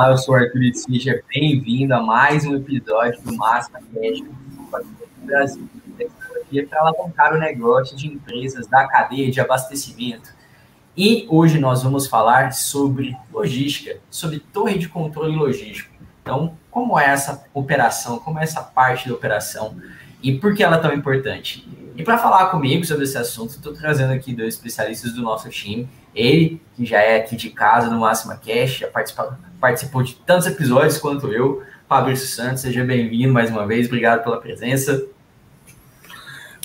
Olá, eu sou o Arthur e seja bem-vindo a mais um episódio do Máxima Cash do Brasil. Aqui para alavancar o negócio de empresas da cadeia de abastecimento. E hoje nós vamos falar sobre logística, sobre torre de controle logístico. Então, como é essa operação, como é essa parte da operação e por que ela é tão importante? E para falar comigo sobre esse assunto, estou trazendo aqui dois especialistas do nosso time. Ele, que já é aqui de casa no Máxima Cash, já participou, participou de tantos episódios quanto eu. Fabrício Santos, seja bem-vindo mais uma vez, obrigado pela presença.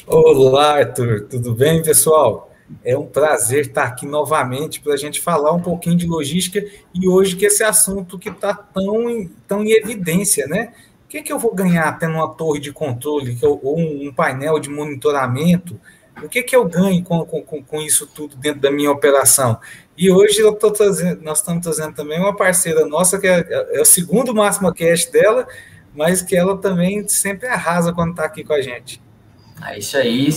Olá, Arthur, tudo bem, pessoal? É um prazer estar aqui novamente para a gente falar um pouquinho de logística e hoje que esse assunto que está tão, tão em evidência, né? O que, que eu vou ganhar tendo uma torre de controle ou um painel de monitoramento? O que, que eu ganho com, com, com isso tudo dentro da minha operação? E hoje eu tô trazendo, nós estamos trazendo também uma parceira nossa, que é, é o segundo Máximo Cast dela, mas que ela também sempre arrasa quando está aqui com a gente. É isso aí.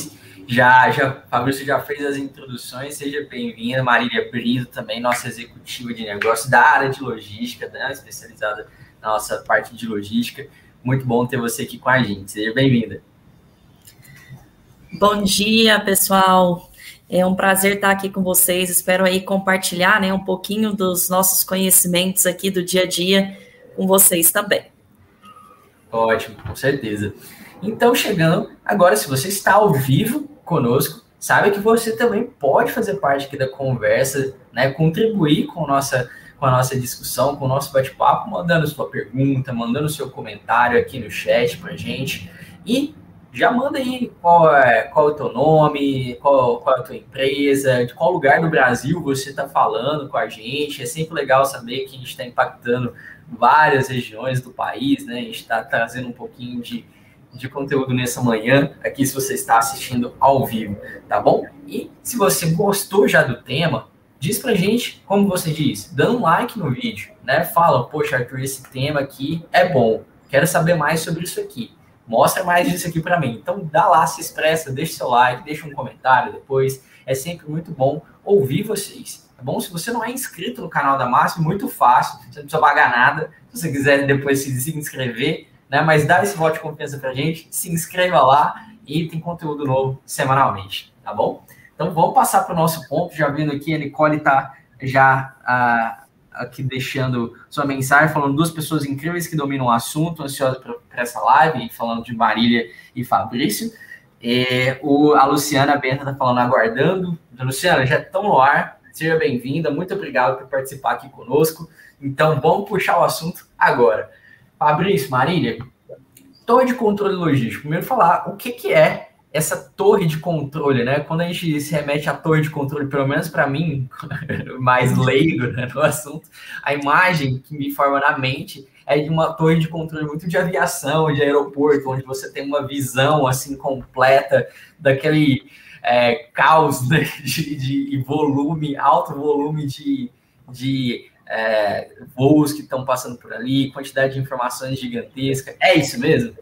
Já, já, Fabrício já fez as introduções, seja bem-vinda. Marília Brito também, nossa executiva de negócio da área de logística, né, especializada na nossa parte de logística. Muito bom ter você aqui com a gente. Seja bem-vinda. Bom dia, pessoal. É um prazer estar aqui com vocês. Espero aí compartilhar né, um pouquinho dos nossos conhecimentos aqui do dia a dia com vocês também. Ótimo, com certeza. Então, chegando agora, se você está ao vivo conosco, sabe que você também pode fazer parte aqui da conversa, né? Contribuir com, nossa, com a nossa discussão, com o nosso bate-papo, mandando sua pergunta, mandando seu comentário aqui no chat para gente. E já manda aí qual é, qual é o teu nome, qual, qual é a tua empresa, de qual lugar do Brasil você está falando com a gente. É sempre legal saber que a gente está impactando várias regiões do país, né? A gente está trazendo um pouquinho de, de conteúdo nessa manhã, aqui se você está assistindo ao vivo, tá bom? E se você gostou já do tema, diz pra gente, como você diz, dando um like no vídeo, né? Fala, poxa, Arthur, esse tema aqui é bom, quero saber mais sobre isso aqui mostra mais disso aqui para mim. Então dá lá, se expressa, deixa seu like, deixa um comentário depois. É sempre muito bom ouvir vocês. Tá bom? Se você não é inscrito no canal da Márcia, muito fácil, você não precisa pagar nada. Se você quiser depois se inscrever, né? Mas dá esse voto de confiança pra gente, se inscreva lá e tem conteúdo novo semanalmente, tá bom? Então vamos passar para o nosso ponto. Já vendo aqui, a Nicole está já ah, aqui deixando sua mensagem, falando duas pessoas incríveis que dominam o assunto, ansiosa para essa live, falando de Marília e Fabrício. É, o, a Luciana Benta está falando, aguardando. Luciana, já estão no ar, seja bem-vinda, muito obrigado por participar aqui conosco. Então, vamos puxar o assunto agora. Fabrício, Marília, torre de controle logístico. Primeiro, falar o que, que é essa torre de controle, né? Quando a gente se remete à torre de controle, pelo menos para mim, mais leigo né, no assunto, a imagem que me forma na mente é de uma torre de controle muito de aviação, de aeroporto, onde você tem uma visão assim completa daquele é, caos né, de, de, volume, alto volume de, de é, voos que estão passando por ali, quantidade de informações gigantesca. É isso mesmo?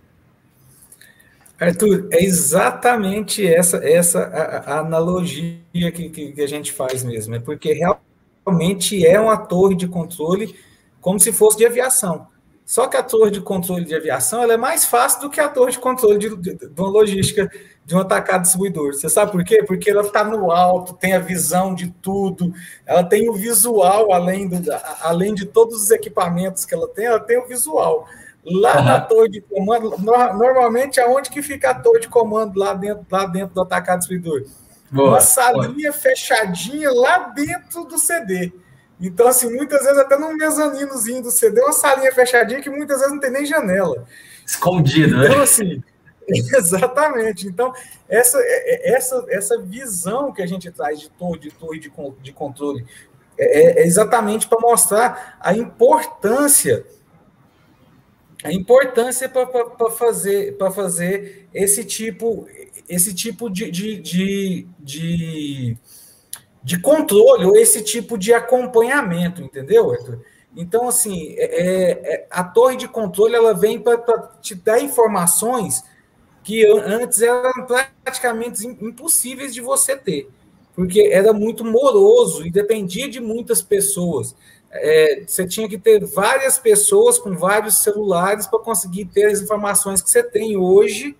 Arthur, é exatamente essa essa a, a analogia que, que, a gente faz mesmo, é porque realmente é uma torre de controle como se fosse de aviação. Só que a torre de controle de aviação ela é mais fácil do que a torre de controle de, de, de uma logística de um atacado distribuidor. Você sabe por quê? Porque ela está no alto, tem a visão de tudo, ela tem o visual, além, do, além de todos os equipamentos que ela tem, ela tem o visual. Lá uhum. na torre de comando, normalmente aonde que fica a torre de comando lá dentro, lá dentro do atacado distribuidor? Boa, Uma salinha boa. fechadinha lá dentro do CD. Então, assim, muitas vezes até num mezaninozinho do CD, uma salinha fechadinha que muitas vezes não tem nem janela. Escondido, né? Então, assim, exatamente. Então, essa, é, é, essa, essa visão que a gente traz de torre, de torre de, de controle é, é exatamente para mostrar a importância a importância para fazer, fazer esse tipo, esse tipo de, de, de, de, de controle ou esse tipo de acompanhamento, entendeu, Arthur? Então, assim, é, é, é a torre de controle ela vem para te dar informações que antes eram praticamente impossíveis de você ter, porque era muito moroso e dependia de muitas pessoas. É, você tinha que ter várias pessoas com vários celulares para conseguir ter as informações que você tem hoje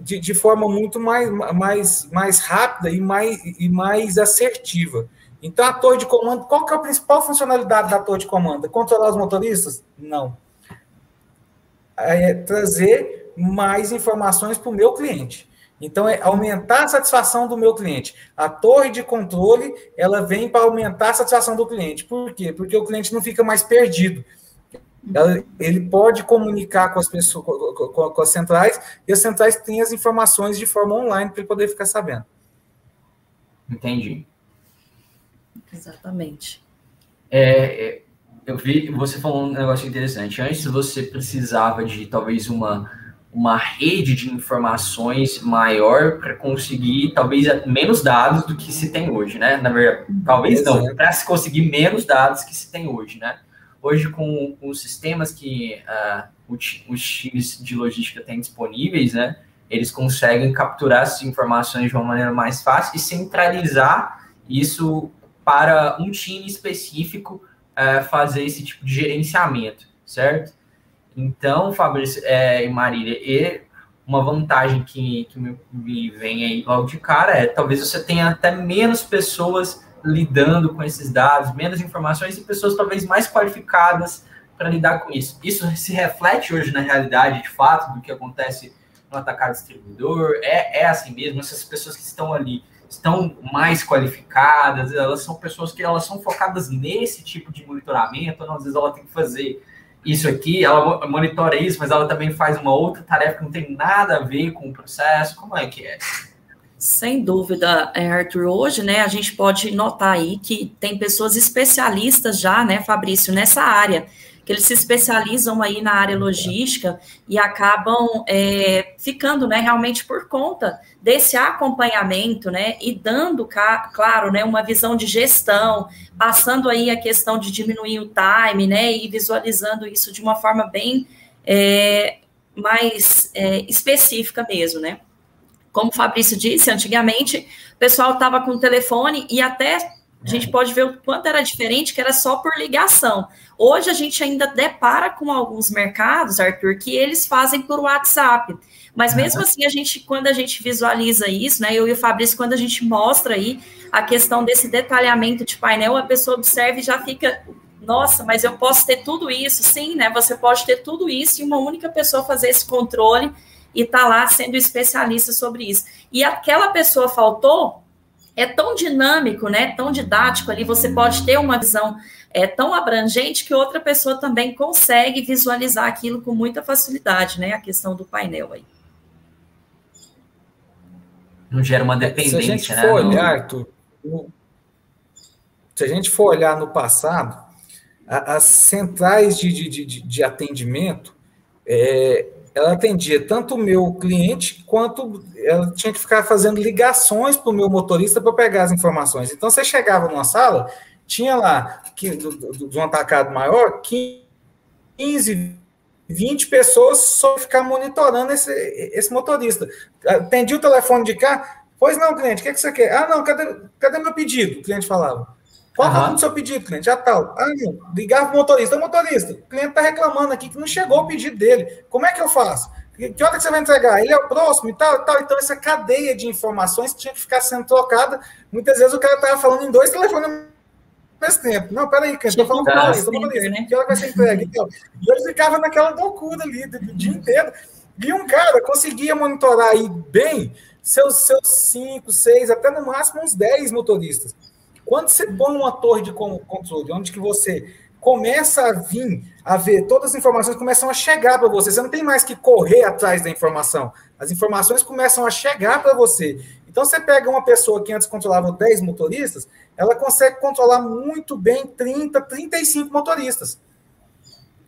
de, de, forma muito mais, mais, mais rápida e mais, e mais assertiva. Então, a torre de comando, qual que é a principal funcionalidade da torre de comando? Controlar os motoristas? Não. É trazer mais informações para o meu cliente. Então, é aumentar a satisfação do meu cliente. A torre de controle, ela vem para aumentar a satisfação do cliente. Por quê? Porque o cliente não fica mais perdido. Ele pode comunicar com as pessoas, com, com as centrais, e as centrais têm as informações de forma online para ele poder ficar sabendo. Entendi. Exatamente. É, é eu vi, você falou um negócio interessante. Antes você precisava de talvez uma uma rede de informações maior para conseguir talvez menos dados do que se tem hoje, né? Na verdade, talvez não, para se conseguir menos dados que se tem hoje, né? Hoje, com, com os sistemas que uh, os times de logística têm disponíveis, né? Eles conseguem capturar essas informações de uma maneira mais fácil e centralizar isso para um time específico uh, fazer esse tipo de gerenciamento, certo? Então, Fabrício é, e Marília, e uma vantagem que, que me, me vem aí logo de cara é talvez você tenha até menos pessoas lidando com esses dados, menos informações e pessoas talvez mais qualificadas para lidar com isso. Isso se reflete hoje na realidade, de fato, do que acontece no atacado distribuidor. É, é assim mesmo, essas pessoas que estão ali estão mais qualificadas, elas são pessoas que elas são focadas nesse tipo de monitoramento, às vezes ela tem que fazer isso aqui, ela monitora isso, mas ela também faz uma outra tarefa que não tem nada a ver com o processo. Como é que é? Sem dúvida, é, Arthur. Hoje, né, a gente pode notar aí que tem pessoas especialistas já, né, Fabrício, nessa área que eles se especializam aí na área logística e acabam é, ficando, né, realmente por conta desse acompanhamento, né, e dando, claro, né, uma visão de gestão, passando aí a questão de diminuir o time, né, e visualizando isso de uma forma bem é, mais é, específica mesmo, né. Como o Fabrício disse, antigamente o pessoal estava com o telefone e até a gente pode ver o quanto era diferente, que era só por ligação. Hoje a gente ainda depara com alguns mercados, Arthur, que eles fazem por WhatsApp. Mas mesmo assim, a gente, quando a gente visualiza isso, né? Eu e o Fabrício, quando a gente mostra aí a questão desse detalhamento de painel, a pessoa observa e já fica, nossa, mas eu posso ter tudo isso? Sim, né? Você pode ter tudo isso e uma única pessoa fazer esse controle e tá lá sendo especialista sobre isso. E aquela pessoa faltou, é tão dinâmico, né, tão didático ali, você pode ter uma visão é, tão abrangente que outra pessoa também consegue visualizar aquilo com muita facilidade, né, a questão do painel aí. Não gera uma dependência, se a gente né? For olhar, Arthur, se a gente for olhar no passado, as centrais de, de, de, de atendimento, é, ela atendia tanto o meu cliente quanto ela tinha que ficar fazendo ligações para o meu motorista para pegar as informações. Então, você chegava numa sala, tinha lá, que, de um atacado maior, 15, 20 pessoas só ficar monitorando esse, esse motorista. Atendi o telefone de cá, pois não, cliente, o que, é que você quer? Ah, não, cadê, cadê meu pedido? O cliente falava. Qual uhum. é o seu pedido, cliente? Já tal. Ah, não. Ligar para o motorista. motorista, o cliente está reclamando aqui que não chegou o pedido dele. Como é que eu faço? Que hora que você vai entregar? Ele é o próximo e tal, e tal. Então, essa cadeia de informações tinha que ficar sendo trocada. Muitas vezes o cara estava falando em dois telefones ao mesmo tempo. Não, peraí, cliente, estou falando com o motorista. Né? Que hora vai ser entregue? Então, e ele ficava naquela loucura ali, o dia inteiro. E um cara conseguia monitorar aí bem seus, seus cinco, seis, até no máximo uns dez motoristas. Quando você põe uma torre de controle, onde que você começa a vir a ver, todas as informações começam a chegar para você. Você não tem mais que correr atrás da informação. As informações começam a chegar para você. Então, você pega uma pessoa que antes controlava 10 motoristas, ela consegue controlar muito bem 30, 35 motoristas.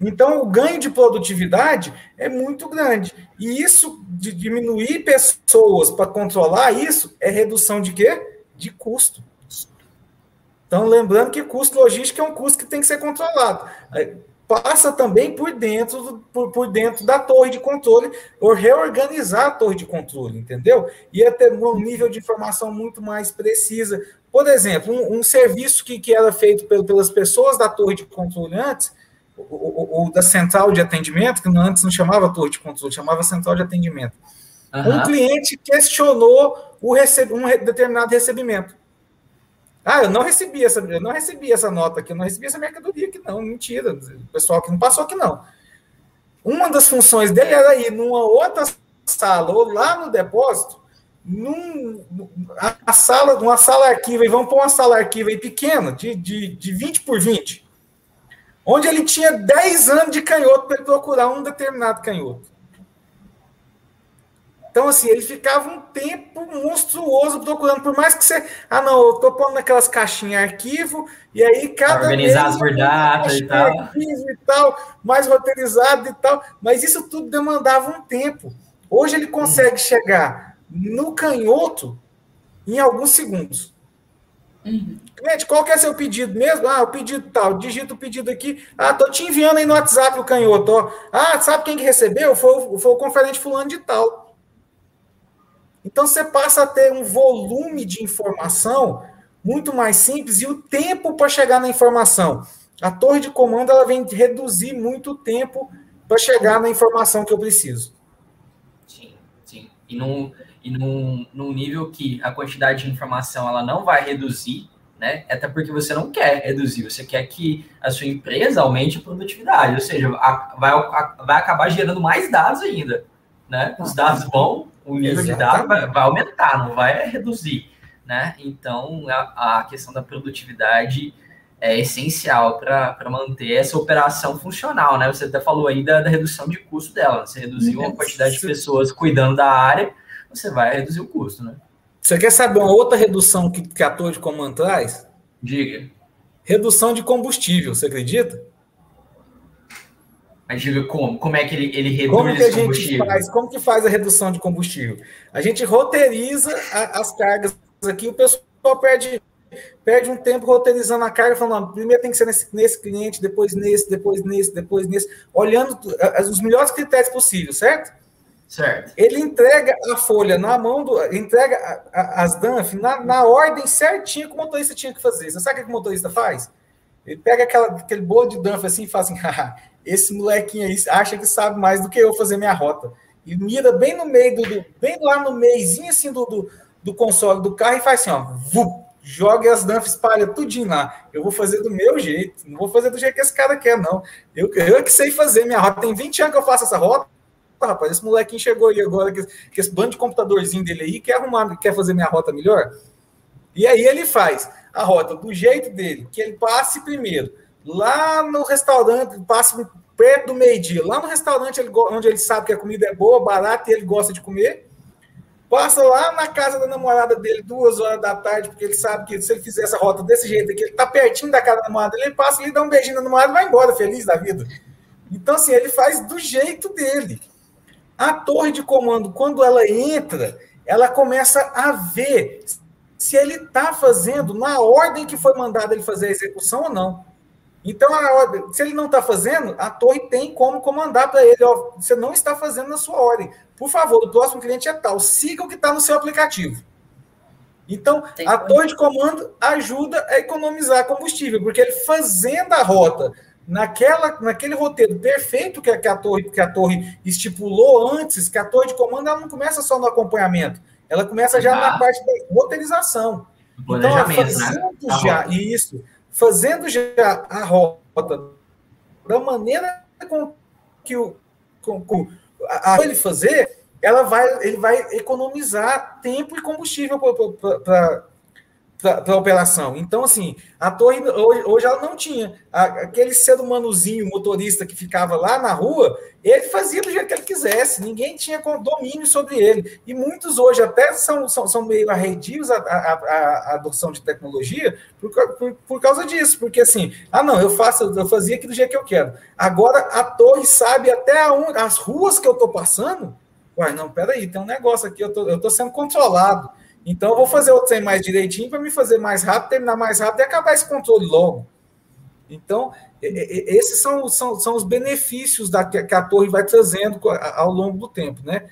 Então, o ganho de produtividade é muito grande. E isso, de diminuir pessoas para controlar isso, é redução de quê? De custo. Então, lembrando que custo logístico é um custo que tem que ser controlado. passa também por dentro, por, por dentro da torre de controle, ou reorganizar a torre de controle, entendeu? Ia ter um nível de informação muito mais precisa. Por exemplo, um, um serviço que, que era feito pelas pessoas da torre de controle antes, ou, da central de atendimento, que antes não chamava torre de controle, chamava central de atendimento. Uhum. Um cliente questionou o um determinado recebimento. Ah, eu não recebi essa, eu não recebi essa nota aqui, eu não recebi essa mercadoria aqui, não. Mentira. O pessoal que não passou aqui, não. Uma das funções dele era ir numa outra sala, ou lá no depósito, num, a, sala, uma sala arquivo, e vamos pôr uma sala arquivo aí pequena, de, de, de 20 por 20, onde ele tinha 10 anos de canhoto para procurar um determinado canhoto. Então, assim, ele ficava um tempo monstruoso procurando, por mais que você. Ah, não, eu tô pondo naquelas caixinhas arquivo, e aí cada. Organizar as datas e tal. e tal, mais roteirizado e tal. Mas isso tudo demandava um tempo. Hoje ele consegue hum. chegar no canhoto em alguns segundos. Uhum. Cliente, qual que é seu pedido mesmo? Ah, o pedido tal, digita o pedido aqui. Ah, tô te enviando aí no WhatsApp o canhoto. Ó. Ah, sabe quem que recebeu? Foi, foi o conferente fulano de tal. Então você passa a ter um volume de informação muito mais simples e o tempo para chegar na informação. A torre de comando ela vem reduzir muito o tempo para chegar na informação que eu preciso. Sim, sim. E num, e num, num nível que a quantidade de informação ela não vai reduzir, né? Até porque você não quer reduzir, você quer que a sua empresa aumente a produtividade, ou seja, a, vai, a, vai acabar gerando mais dados ainda, né? Os dados vão o nível Exatamente. de dados vai, vai, aumentar, não vai reduzir, né? Então, a, a questão da produtividade é essencial para manter essa operação funcional, né? Você até falou aí da, da redução de custo dela, você reduziu a quantidade de pessoas cuidando da área, você vai reduzir o custo, né? Você quer saber uma outra redução que, que a torre de comando traz? Diga. Redução de combustível, você acredita? Mas diga como? Como é que ele, ele reduz como que a gente faz? Como que faz a redução de combustível? A gente roteiriza a, as cargas aqui, o pessoal perde, perde um tempo roteirizando a carga, falando, primeiro tem que ser nesse, nesse cliente, depois nesse, depois nesse, depois nesse, olhando os melhores critérios possíveis, certo? Certo. Ele entrega a folha na mão do. entrega a, a, as DANF na, na ordem certinha que o motorista tinha que fazer. Você sabe o que o motorista faz? Ele pega aquela, aquele bolo de DANF assim e fala assim: esse molequinho aí acha que sabe mais do que eu fazer minha rota. E mira bem no meio do, do bem lá no meizinho assim do, do, do, console do carro e faz assim, ó, vup, joga as dump, espalha tudinho lá. Eu vou fazer do meu jeito, não vou fazer do jeito que esse cara quer, não. Eu, eu é que sei fazer minha rota. Tem 20 anos que eu faço essa rota. Rapaz, esse molequinho chegou aí agora, que, que esse bando de computadorzinho dele aí quer arrumar, quer fazer minha rota melhor. E aí ele faz a rota do jeito dele, que ele passe primeiro lá no restaurante, passa perto do meio-dia, lá no restaurante onde ele sabe que a comida é boa, barata e ele gosta de comer. Passa lá na casa da namorada dele duas horas da tarde, porque ele sabe que se ele fizer essa rota desse jeito aqui, ele tá pertinho da casa da namorada ele passa ali, dá um beijinho na namorada e vai embora, feliz da vida. Então, assim, ele faz do jeito dele. A torre de comando, quando ela entra, ela começa a ver se ele está fazendo na ordem que foi mandado ele fazer a execução ou não. Então, a, se ele não está fazendo, a torre tem como comandar para ele: ó, você não está fazendo na sua ordem. Por favor, o próximo cliente é tal. Siga o que está no seu aplicativo. Então, tem a torre de comando ajuda a economizar combustível, porque ele fazendo a rota naquela, naquele roteiro perfeito que a, que a, torre, que a torre estipulou antes, que a torre de comando ela não começa só no acompanhamento, ela começa já ah. na parte da roteirização. Então, fazendo né? já isso fazendo já a rota da maneira com que o com, com a, ele fazer, ela vai, ele vai economizar tempo e combustível para para a operação. Então, assim, a torre hoje, hoje ela não tinha. aquele ser humanozinho, motorista que ficava lá na rua, ele fazia do jeito que ele quisesse, ninguém tinha domínio sobre ele. E muitos hoje até são, são, são meio arredios a, a, a, adoção de tecnologia por, por, por, causa disso, porque assim, ah, não, eu faço, eu fazia aqui do jeito que eu quero. Agora a torre sabe até as ruas que eu estou passando. Uai, não, peraí, tem um negócio aqui, eu tô, estou tô sendo controlado. Então, eu vou fazer o trem mais direitinho para me fazer mais rápido, terminar mais rápido e acabar esse controle logo. Então, esses são, são, são os benefícios da, que a torre vai trazendo ao longo do tempo, né?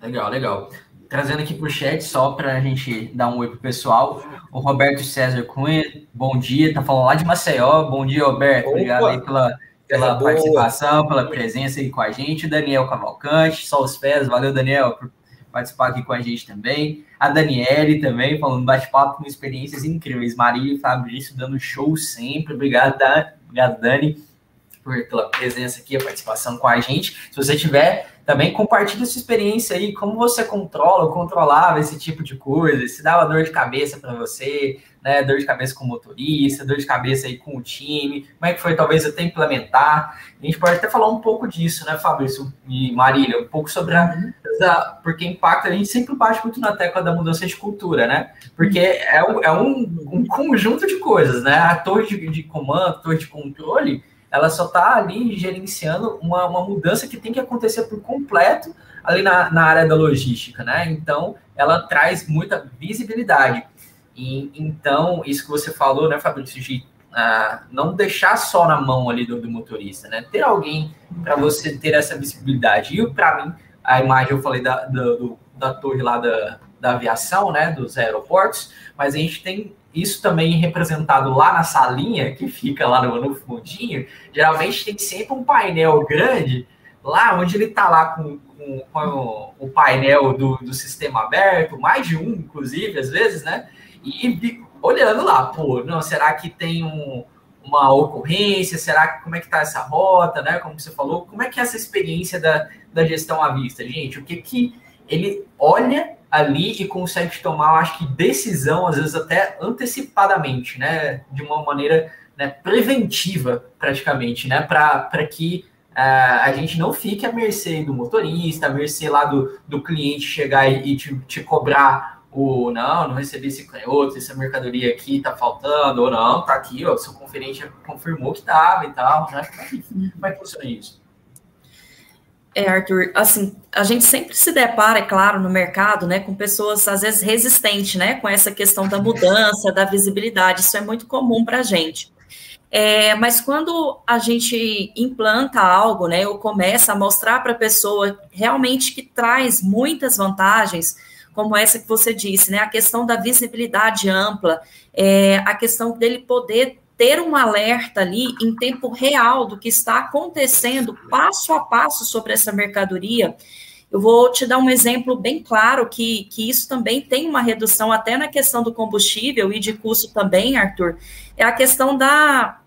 Legal, legal. Trazendo aqui para o chat, só para a gente dar um oi pro pessoal. O Roberto César Cunha, bom dia, tá falando lá de Maceió. Bom dia, Roberto. Opa. Obrigado aí pela, pela participação, boa. pela presença aí com a gente. O Daniel Cavalcante, só os pés. Valeu, Daniel, por participar aqui com a gente também. A Daniele também, falando bate-papo com experiências incríveis. Maria e Fabrício dando show sempre. Obrigado, Obrigado, Dani, por, pela presença aqui, a participação com a gente. Se você tiver também compartilhe sua experiência aí, como você controla ou controlava esse tipo de coisa, se dava dor de cabeça para você, né, dor de cabeça com o motorista, dor de cabeça aí com o time, como é que foi talvez até implementar, a gente pode até falar um pouco disso, né, Fabrício e Marília, um pouco sobre a, a porque impacta, a gente sempre bate muito na tecla da mudança de cultura, né, porque é, um, é um, um conjunto de coisas, né, a torre de, de comando, a torre de controle, ela só está ali gerenciando uma, uma mudança que tem que acontecer por completo ali na, na área da logística, né? Então, ela traz muita visibilidade. E, então, isso que você falou, né, Fabrício, de uh, não deixar só na mão ali do, do motorista, né? Ter alguém para você ter essa visibilidade. E para mim, a imagem eu falei da, da, do, da torre lá da, da aviação, né, dos aeroportos, mas a gente tem isso também representado lá na salinha, que fica lá no, no fundinho, geralmente tem sempre um painel grande, lá onde ele está lá com, com, com o, painel do, do sistema aberto, mais de um, inclusive, às vezes, né? E, e olhando lá, pô, não, será que tem um, uma ocorrência? Será que como é que tá essa rota, né? Como você falou, como é que é essa experiência da, da gestão à vista, gente? O que que ele olha ali e consegue tomar, acho que, decisão, às vezes até antecipadamente, né? De uma maneira né, preventiva, praticamente, né? Para que uh, a gente não fique à mercê do motorista, à mercê lá do, do cliente chegar e, e te, te, cobrar o não, não recebi esse canhoto, essa mercadoria aqui tá faltando, ou não, tá aqui, ó, seu conferente confirmou que tava e tal, né? Como é que, é funciona isso? É, Arthur, assim, a gente sempre se depara, é claro, no mercado, né, com pessoas às vezes resistentes, né, com essa questão da mudança, da visibilidade, isso é muito comum para a gente. É, mas quando a gente implanta algo, né, ou começa a mostrar para a pessoa realmente que traz muitas vantagens, como essa que você disse, né, a questão da visibilidade ampla, é, a questão dele poder ter um alerta ali em tempo real do que está acontecendo passo a passo sobre essa mercadoria. Eu vou te dar um exemplo bem claro que, que isso também tem uma redução até na questão do combustível e de custo também, Arthur. É a questão da,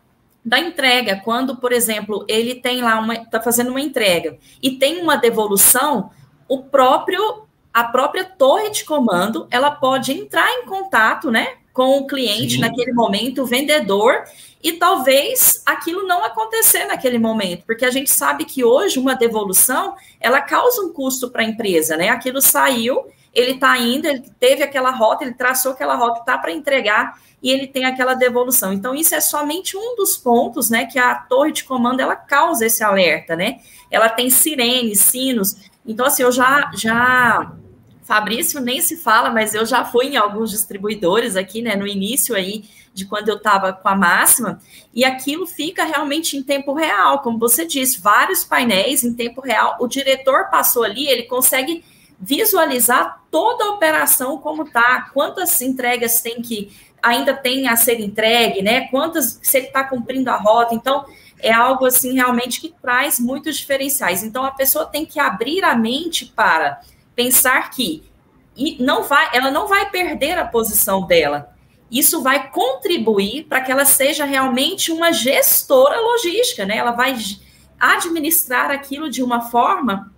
da entrega. Quando, por exemplo, ele tem lá uma. está fazendo uma entrega e tem uma devolução, o próprio. A própria torre de comando, ela pode entrar em contato, né, com o cliente Sim. naquele momento, o vendedor, e talvez aquilo não acontecer naquele momento, porque a gente sabe que hoje uma devolução ela causa um custo para a empresa, né? Aquilo saiu, ele está indo, ele teve aquela rota, ele traçou aquela rota, está para entregar e ele tem aquela devolução. Então, isso é somente um dos pontos, né, que a torre de comando ela causa esse alerta, né? Ela tem sirenes, sinos. Então, assim, eu já já Fabrício nem se fala, mas eu já fui em alguns distribuidores aqui, né, no início aí de quando eu estava com a máxima, e aquilo fica realmente em tempo real, como você disse, vários painéis em tempo real. O diretor passou ali, ele consegue visualizar toda a operação como tá, quantas entregas tem que ainda tem a ser entregue, né? Quantas se ele está cumprindo a rota, então é algo assim realmente que traz muitos diferenciais. Então a pessoa tem que abrir a mente para pensar que não vai, ela não vai perder a posição dela. Isso vai contribuir para que ela seja realmente uma gestora logística, né? Ela vai administrar aquilo de uma forma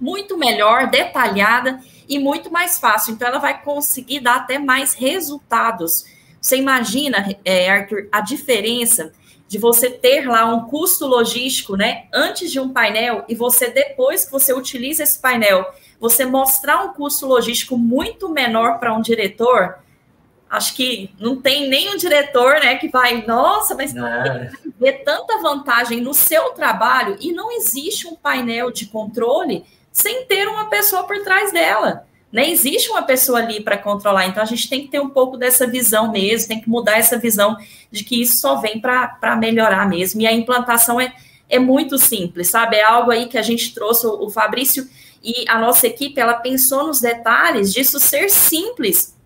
muito melhor, detalhada e muito mais fácil. Então, ela vai conseguir dar até mais resultados. Você imagina, é, Arthur, a diferença de você ter lá um custo logístico, né, antes de um painel e você depois que você utiliza esse painel, você mostrar um custo logístico muito menor para um diretor, acho que não tem nenhum diretor, né, que vai, nossa, mas é. ver tanta vantagem no seu trabalho e não existe um painel de controle sem ter uma pessoa por trás dela. Nem existe uma pessoa ali para controlar. Então, a gente tem que ter um pouco dessa visão mesmo, tem que mudar essa visão de que isso só vem para melhorar mesmo. E a implantação é, é muito simples, sabe? É algo aí que a gente trouxe, o Fabrício e a nossa equipe, ela pensou nos detalhes disso ser simples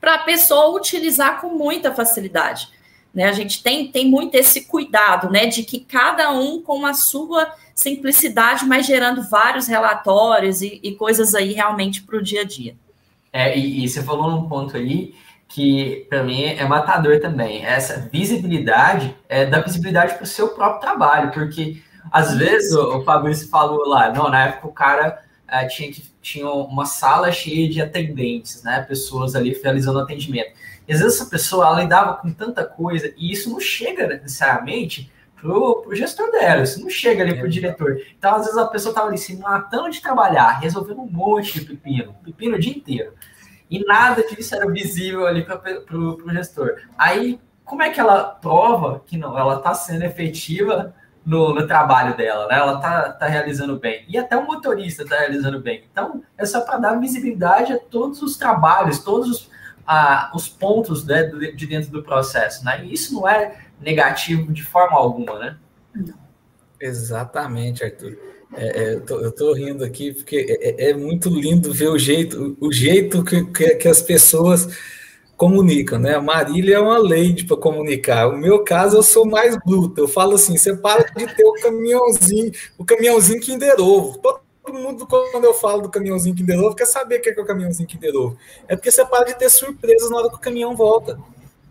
para a pessoa utilizar com muita facilidade. Né? A gente tem, tem muito esse cuidado, né, de que cada um com a sua simplicidade, mas gerando vários relatórios e, e coisas aí realmente para o dia a dia. É, e, e você falou num ponto aí que para mim é matador também. Essa visibilidade é da visibilidade para o seu próprio trabalho, porque às vezes o, o Fabrício falou lá, não, na época o cara é, tinha que tinha uma sala cheia de atendentes, né, pessoas ali realizando atendimento. E às vezes essa pessoa ela lidava com tanta coisa e isso não chega necessariamente pro, pro gestor dela, isso não chega ali pro diretor. Então, às vezes, a pessoa tava ali se matando de trabalhar, resolvendo um monte de pepino, pepino o dia inteiro. E nada disso era visível ali para pro gestor. Aí, como é que ela prova que não, ela está sendo efetiva no, no, trabalho dela, né? Ela tá, tá realizando bem. E até o motorista está realizando bem. Então, é só para dar visibilidade a todos os trabalhos, todos os, a, os pontos né, de dentro do processo, né? E isso não é negativo de forma alguma, né? Exatamente, Arthur. É, é, eu, tô, eu, tô, rindo aqui porque é, é, é muito lindo ver o jeito, o jeito que, que, que, as pessoas comunicam, né? A Marília é uma lady para comunicar. O meu caso, eu sou mais bruta. Eu falo assim: você para de ter o caminhãozinho, o caminhãozinho Kinder Ovo. Todo mundo, quando eu falo do caminhãozinho Kinder Ovo, quer saber o que é, que é o caminhãozinho Kinder Ovo. É porque você para de ter surpresas na hora que o caminhão volta.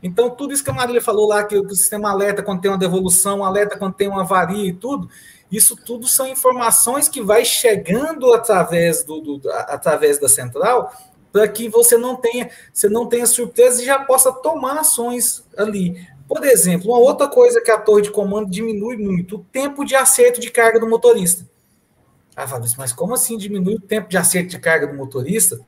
Então, tudo isso que a Marília falou lá, que o sistema alerta quando tem uma devolução, alerta quando tem uma avaria e tudo, isso tudo são informações que vai chegando através, do, do através da central para que você não tenha, você não tenha surpresa e já possa tomar ações ali. Por exemplo, uma outra coisa que a torre de comando diminui muito, o tempo de acerto de carga do motorista. Ah, Fabrício, mas como assim diminui o tempo de acerto de carga do motorista?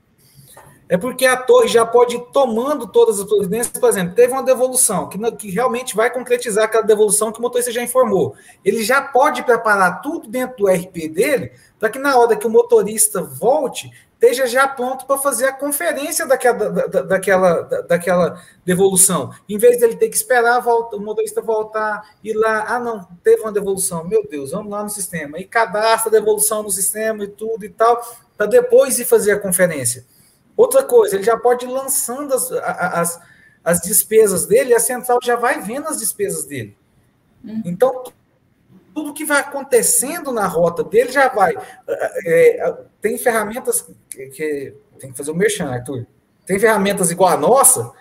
É porque a torre já pode ir tomando todas as providências. Por exemplo, teve uma devolução que, que realmente vai concretizar aquela devolução que o motorista já informou. Ele já pode preparar tudo dentro do RP dele para que na hora que o motorista volte, esteja já pronto para fazer a conferência daquela, da, daquela, da, daquela devolução. Em vez dele ter que esperar volta, o motorista voltar, ir lá, ah, não, teve uma devolução, meu Deus, vamos lá no sistema. E cadastra a devolução no sistema e tudo e tal, para depois ir fazer a conferência. Outra coisa, ele já pode ir lançando as, as, as despesas dele e a central já vai vendo as despesas dele. Uhum. Então, tudo que vai acontecendo na rota dele já vai. É, tem ferramentas que, que, Tem que fazer o merchan, Arthur. Tem ferramentas igual a nossa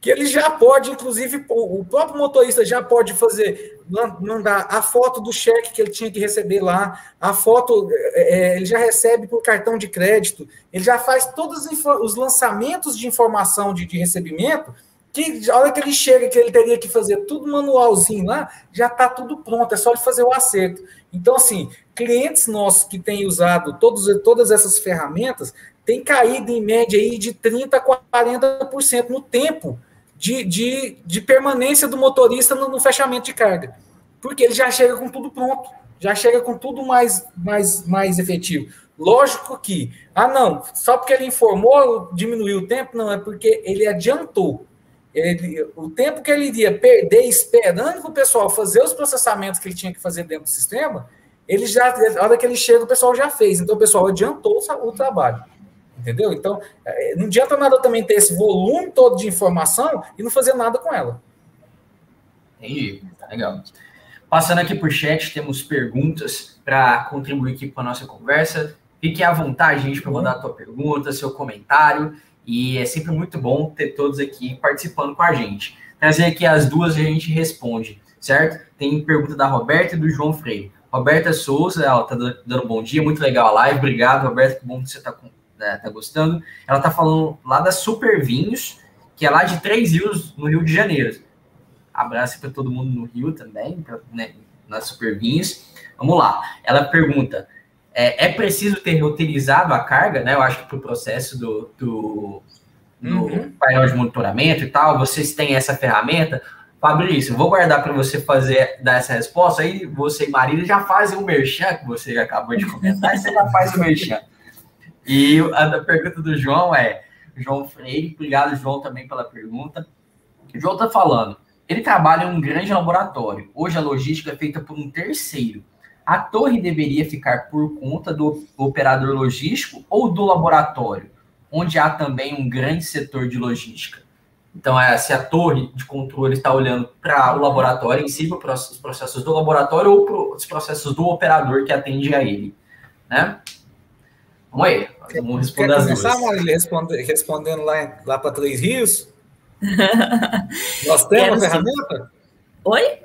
que ele já pode, inclusive, o próprio motorista já pode fazer, mandar a foto do cheque que ele tinha que receber lá, a foto, é ele já recebe por cartão de crédito, ele já faz todos os lançamentos de informação de, de recebimento, que a hora que ele chega, que ele teria que fazer tudo manualzinho lá, já está tudo pronto, é só ele fazer o acerto. Então, assim, clientes nossos que têm usado todos, todas essas ferramentas têm caído em média aí de 30% a 40% no tempo de, de, de permanência do motorista no, no, fechamento de carga. Porque ele já chega com tudo pronto, já chega com tudo mais, mais, mais efetivo. Lógico que, ah, não, só porque ele informou, diminuiu o tempo, não, é porque ele adiantou. Ele, o tempo que ele iria perder esperando o pessoal fazer os processamentos que ele tinha que fazer dentro do sistema, ele já, na hora que ele chega, o pessoal já fez. Então, o pessoal adiantou o trabalho. Entendeu? Então, é, não adianta nada também ter esse volume todo de informação e não fazer nada com ela. Entendi, tá legal. Passando aqui por chat, temos perguntas para contribuir aqui com a nossa conversa. Fique à vontade, gente, para mandar a tua pergunta, seu comentário. E é sempre muito bom ter todos aqui participando com a gente. Trazer aqui as duas a gente responde, certo? Tem pergunta da Roberta e do João Freire. Roberta Souza, ela tá dando bom dia, muito legal a live. Obrigado, Roberta, que bom que você com né, tá gostando. Ela tá falando lá da Super Vinhos, que é lá de Três Rios, no Rio de Janeiro. Abraço para todo mundo no Rio também, pra, né, nas Super Vinhos. Vamos lá. Ela pergunta: é, é, preciso ter reutilizado a carga, né? Eu acho que para o processo do, do, do uhum. painel de monitoramento e tal, vocês têm essa ferramenta. Fabrício, vou guardar para você fazer dar essa resposta. Aí você e Marília já fazem o merchan que você acabou de comentar, e você já faz o merchan. E a pergunta do João é, João Freire, obrigado, João, também pela pergunta. O João está falando, ele trabalha em um grande laboratório. Hoje a logística é feita por um terceiro. A torre deveria ficar por conta do operador logístico ou do laboratório, onde há também um grande setor de logística? Então, é, se a torre de controle está olhando para o laboratório em si, para os processos do laboratório ou para os processos do operador que atende a ele. Né? Vamos aí, vamos responder Quer começar, duas. Marília, respondendo, respondendo lá, lá para Três Rios? Nós temos Quero uma ferramenta? Oi?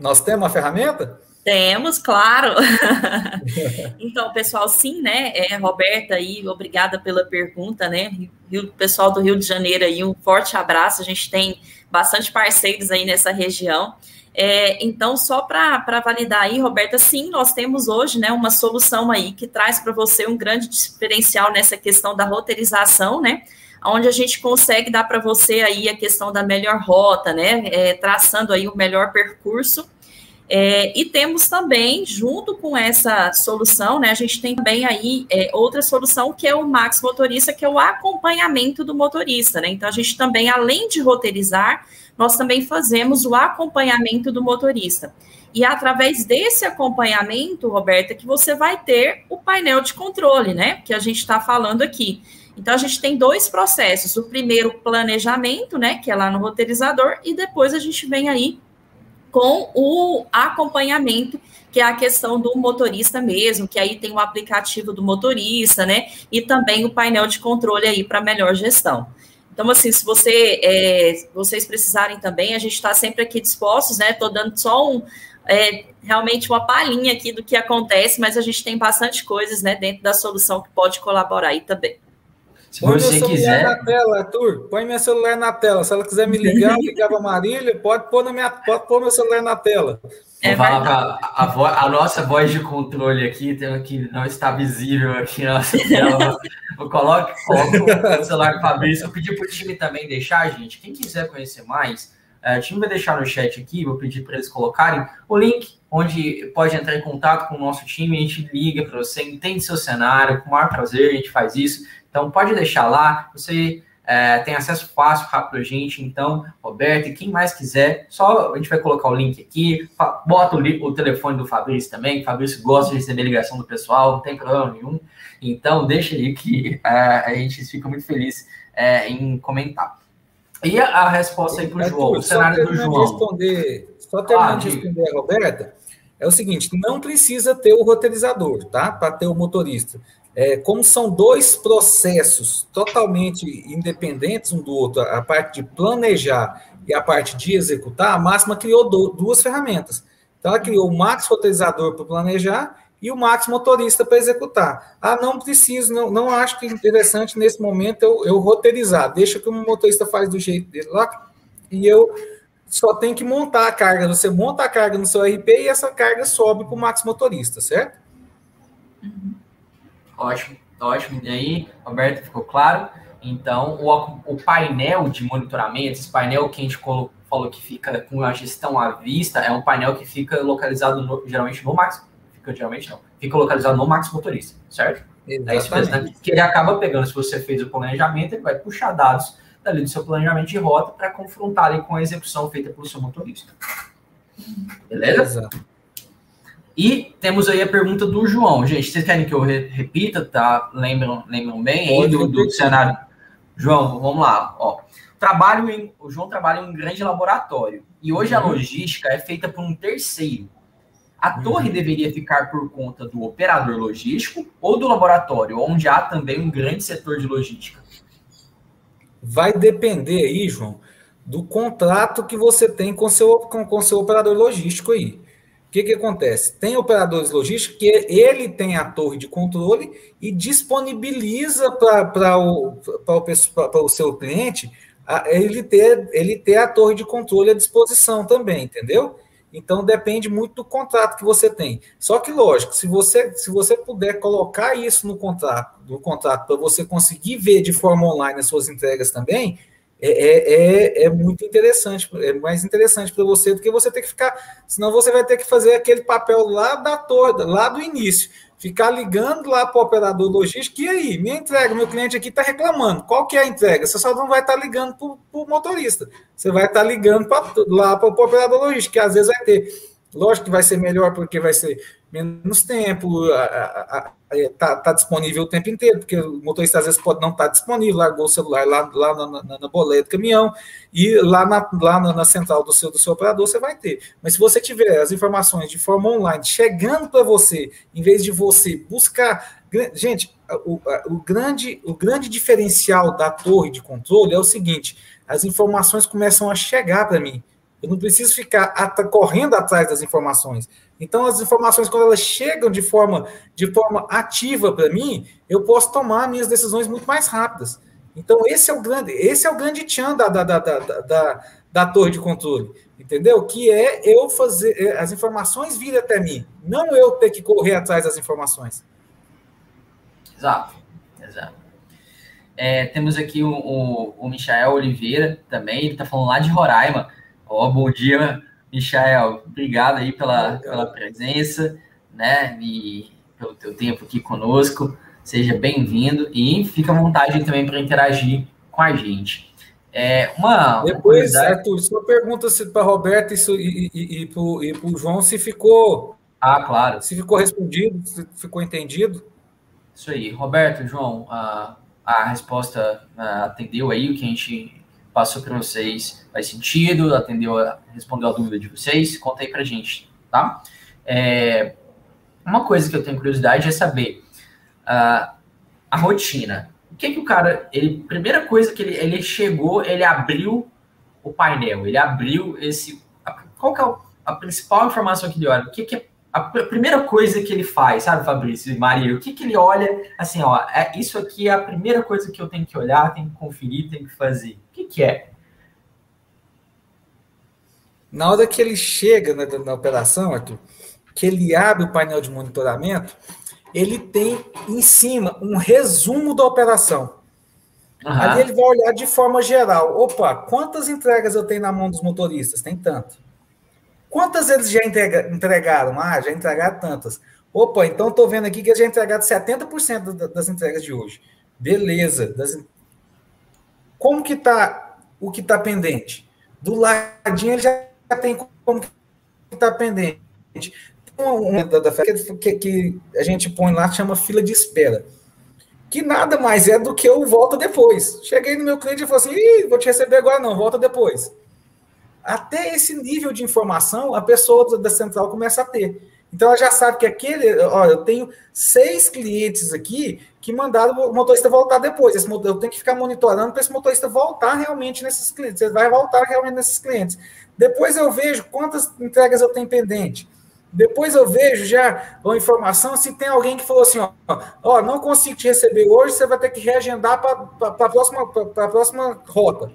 Nós temos uma ferramenta? Temos, claro. então, pessoal, sim, né? É, Roberta aí, obrigada pela pergunta, né? Rio, pessoal do Rio de Janeiro aí, um forte abraço. A gente tem bastante parceiros aí nessa região. É, então, só para validar aí, Roberta, sim, nós temos hoje né, uma solução aí que traz para você um grande diferencial nessa questão da roteirização, né? Onde a gente consegue dar para você aí a questão da melhor rota, né? É, traçando aí o melhor percurso é, e temos também, junto com essa solução, né, a gente tem também aí é, outra solução que é o Max Motorista, que é o acompanhamento do motorista, né? Então, a gente também, além de roteirizar, nós também fazemos o acompanhamento do motorista. E através desse acompanhamento, Roberta, que você vai ter o painel de controle, né? Que a gente está falando aqui. Então, a gente tem dois processos. O primeiro, planejamento, né? Que é lá no roteirizador, e depois a gente vem aí com o acompanhamento, que é a questão do motorista mesmo, que aí tem o aplicativo do motorista, né? E também o painel de controle aí para melhor gestão. Então, assim, se você, é, vocês precisarem também, a gente está sempre aqui dispostos, né? Estou dando só um, é, realmente uma palhinha aqui do que acontece, mas a gente tem bastante coisas, né, dentro da solução que pode colaborar aí também. Se Põe você meu celular quiser. na tela, Arthur. Põe meu celular na tela. Se ela quiser me ligar, ligar para Marília, pode pôr, na minha, pode pôr meu celular na tela. É falar pra, a, a, a, nossa voz de controle aqui, que não está visível aqui na nossa tela. coloque, coloque o celular do Fabrício. Eu pedi para o time também deixar, gente. Quem quiser conhecer mais, é, o time vai deixar no chat aqui, vou pedir para eles colocarem o link onde pode entrar em contato com o nosso time, a gente liga para você, entende seu cenário, com o maior prazer a gente faz isso. Então, pode deixar lá, você é, tem acesso fácil, rápido a gente. Então, Roberto, e quem mais quiser, só a gente vai colocar o link aqui, bota o, o telefone do Fabrício também, o Fabrício gosta de receber ligação do pessoal, não tem problema nenhum. Então, deixa aí que é, a gente fica muito feliz é, em comentar. E a, a resposta aí para o João, o cenário do João. Responder, só terminando ah, de responder a Roberta, é o seguinte: não precisa ter o roteirizador, tá? Para ter o motorista. É, como são dois processos totalmente independentes um do outro, a parte de planejar e a parte de executar, a Máxima criou duas ferramentas. Então, ela criou o Max Roteirizador para planejar e o Max Motorista para executar. Ah, não preciso, não, não acho que é interessante nesse momento eu, eu roteirizar. Deixa que o motorista faz do jeito dele lá e eu só tenho que montar a carga. Você monta a carga no seu RP e essa carga sobe para o Max Motorista, certo? Uhum. Ótimo, ótimo. E aí, Roberto, ficou claro? Então, o, o painel de monitoramento, esse painel que a gente falou que fica com a gestão à vista, é um painel que fica localizado no, geralmente no Max. Fica geralmente não. Fica localizado no Max Motorista, certo? Exatamente. É isso mesmo, né? Que ele acaba pegando, se você fez o planejamento, ele vai puxar dados dali do seu planejamento de rota para confrontar com a execução feita pelo seu motorista. Beleza? Exato. E temos aí a pergunta do João. Gente, vocês querem que eu re repita, tá? Lembram, lembram bem aí do, do cenário? João, vamos lá. Ó, trabalho em, o João trabalha em um grande laboratório. E hoje uhum. a logística é feita por um terceiro. A uhum. torre deveria ficar por conta do operador logístico ou do laboratório, onde há também um grande setor de logística? Vai depender aí, João, do contrato que você tem com seu, com, com seu operador logístico aí. O que, que acontece? Tem operadores logísticos que ele tem a torre de controle e disponibiliza para o, o, o seu cliente a, ele, ter, ele ter a torre de controle à disposição também, entendeu? Então depende muito do contrato que você tem. Só que, lógico, se você, se você puder colocar isso no contrato, no contrato para você conseguir ver de forma online as suas entregas também, é, é, é, é muito interessante, é mais interessante para você do que você ter que ficar, senão você vai ter que fazer aquele papel lá da torre, lá do início, ficar ligando lá para o operador logístico, e aí, minha entrega, meu cliente aqui está reclamando, qual que é a entrega? Você só não vai estar tá ligando para o motorista, você vai estar tá ligando pra, lá para o operador logístico, que às vezes vai ter, lógico que vai ser melhor porque vai ser menos tempo, está tá disponível o tempo inteiro, porque o motorista às vezes pode não estar tá disponível, largou o celular lá, lá na, na, na boleia do caminhão, e lá, na, lá na, central do seu, do seu operador você vai ter. Mas se você tiver as informações de forma online chegando para você, em vez de você buscar. Gente, o, o, grande, o grande diferencial da torre de controle é o seguinte: as informações começam a chegar para mim. Eu não preciso ficar correndo atrás das informações. Então, as informações, quando elas chegam de forma, de forma ativa para mim, eu posso tomar minhas decisões muito mais rápidas. Então, esse é o grande, esse é o grande tchan da, da, da, da, da torre de controle, entendeu? Que é eu fazer é, as informações virem até mim, não eu ter que correr atrás das informações. Exato, exato. É, temos aqui o, o, o Michael Oliveira também, ele está falando lá de Roraima. Ó, oh, bom dia, Michael, obrigado aí pela, pela presença, né? E pelo teu tempo aqui conosco. Seja bem-vindo e fica à vontade também para interagir com a gente. É, uma, Depois, uma Arthur, só pergunta para Roberto isso, e, e, e para o João se ficou. Ah, claro. Se ficou respondido, se ficou entendido. Isso aí. Roberto, João, a, a resposta a, atendeu aí o que a gente passou para vocês faz sentido, atendeu, respondeu a dúvida de vocês, conta aí para gente, tá? É, uma coisa que eu tenho curiosidade é saber uh, a rotina. O que que o cara, ele, primeira coisa que ele, ele chegou, ele abriu o painel, ele abriu esse, qual que é a principal informação que ele olha? O que que é a primeira coisa que ele faz, sabe, Fabrício e Maria? O que, que ele olha assim, ó, é, isso aqui é a primeira coisa que eu tenho que olhar, tenho que conferir, tenho que fazer. Que, é? Na hora que ele chega na, na operação, Arthur, que ele abre o painel de monitoramento, ele tem em cima um resumo da operação. Uhum. Ali ele vai olhar de forma geral. Opa, quantas entregas eu tenho na mão dos motoristas? Tem tanto. Quantas eles já entrega, entregaram? Ah, já entregaram tantas. Opa, então estou vendo aqui que eles já entregaram 70% das entregas de hoje. Beleza. Das... Como que está o que está pendente? Do ladinho ele já tem como que está pendente. Tem uma da que, que a gente põe lá, chama fila de espera. Que nada mais é do que eu volto depois. Cheguei no meu cliente e falei assim: Ih, vou te receber agora, não, volta depois até esse nível de informação a pessoa da central começa a ter. Então ela já sabe que aquele, ó, eu tenho seis clientes aqui que mandaram o motorista voltar depois. Esse, eu tenho que ficar monitorando para esse motorista voltar realmente nesses clientes. Ele vai voltar realmente nesses clientes. Depois eu vejo quantas entregas eu tenho pendente. Depois eu vejo já a informação se tem alguém que falou assim: ó, ó não consigo te receber hoje, você vai ter que reagendar para a próxima, próxima rota.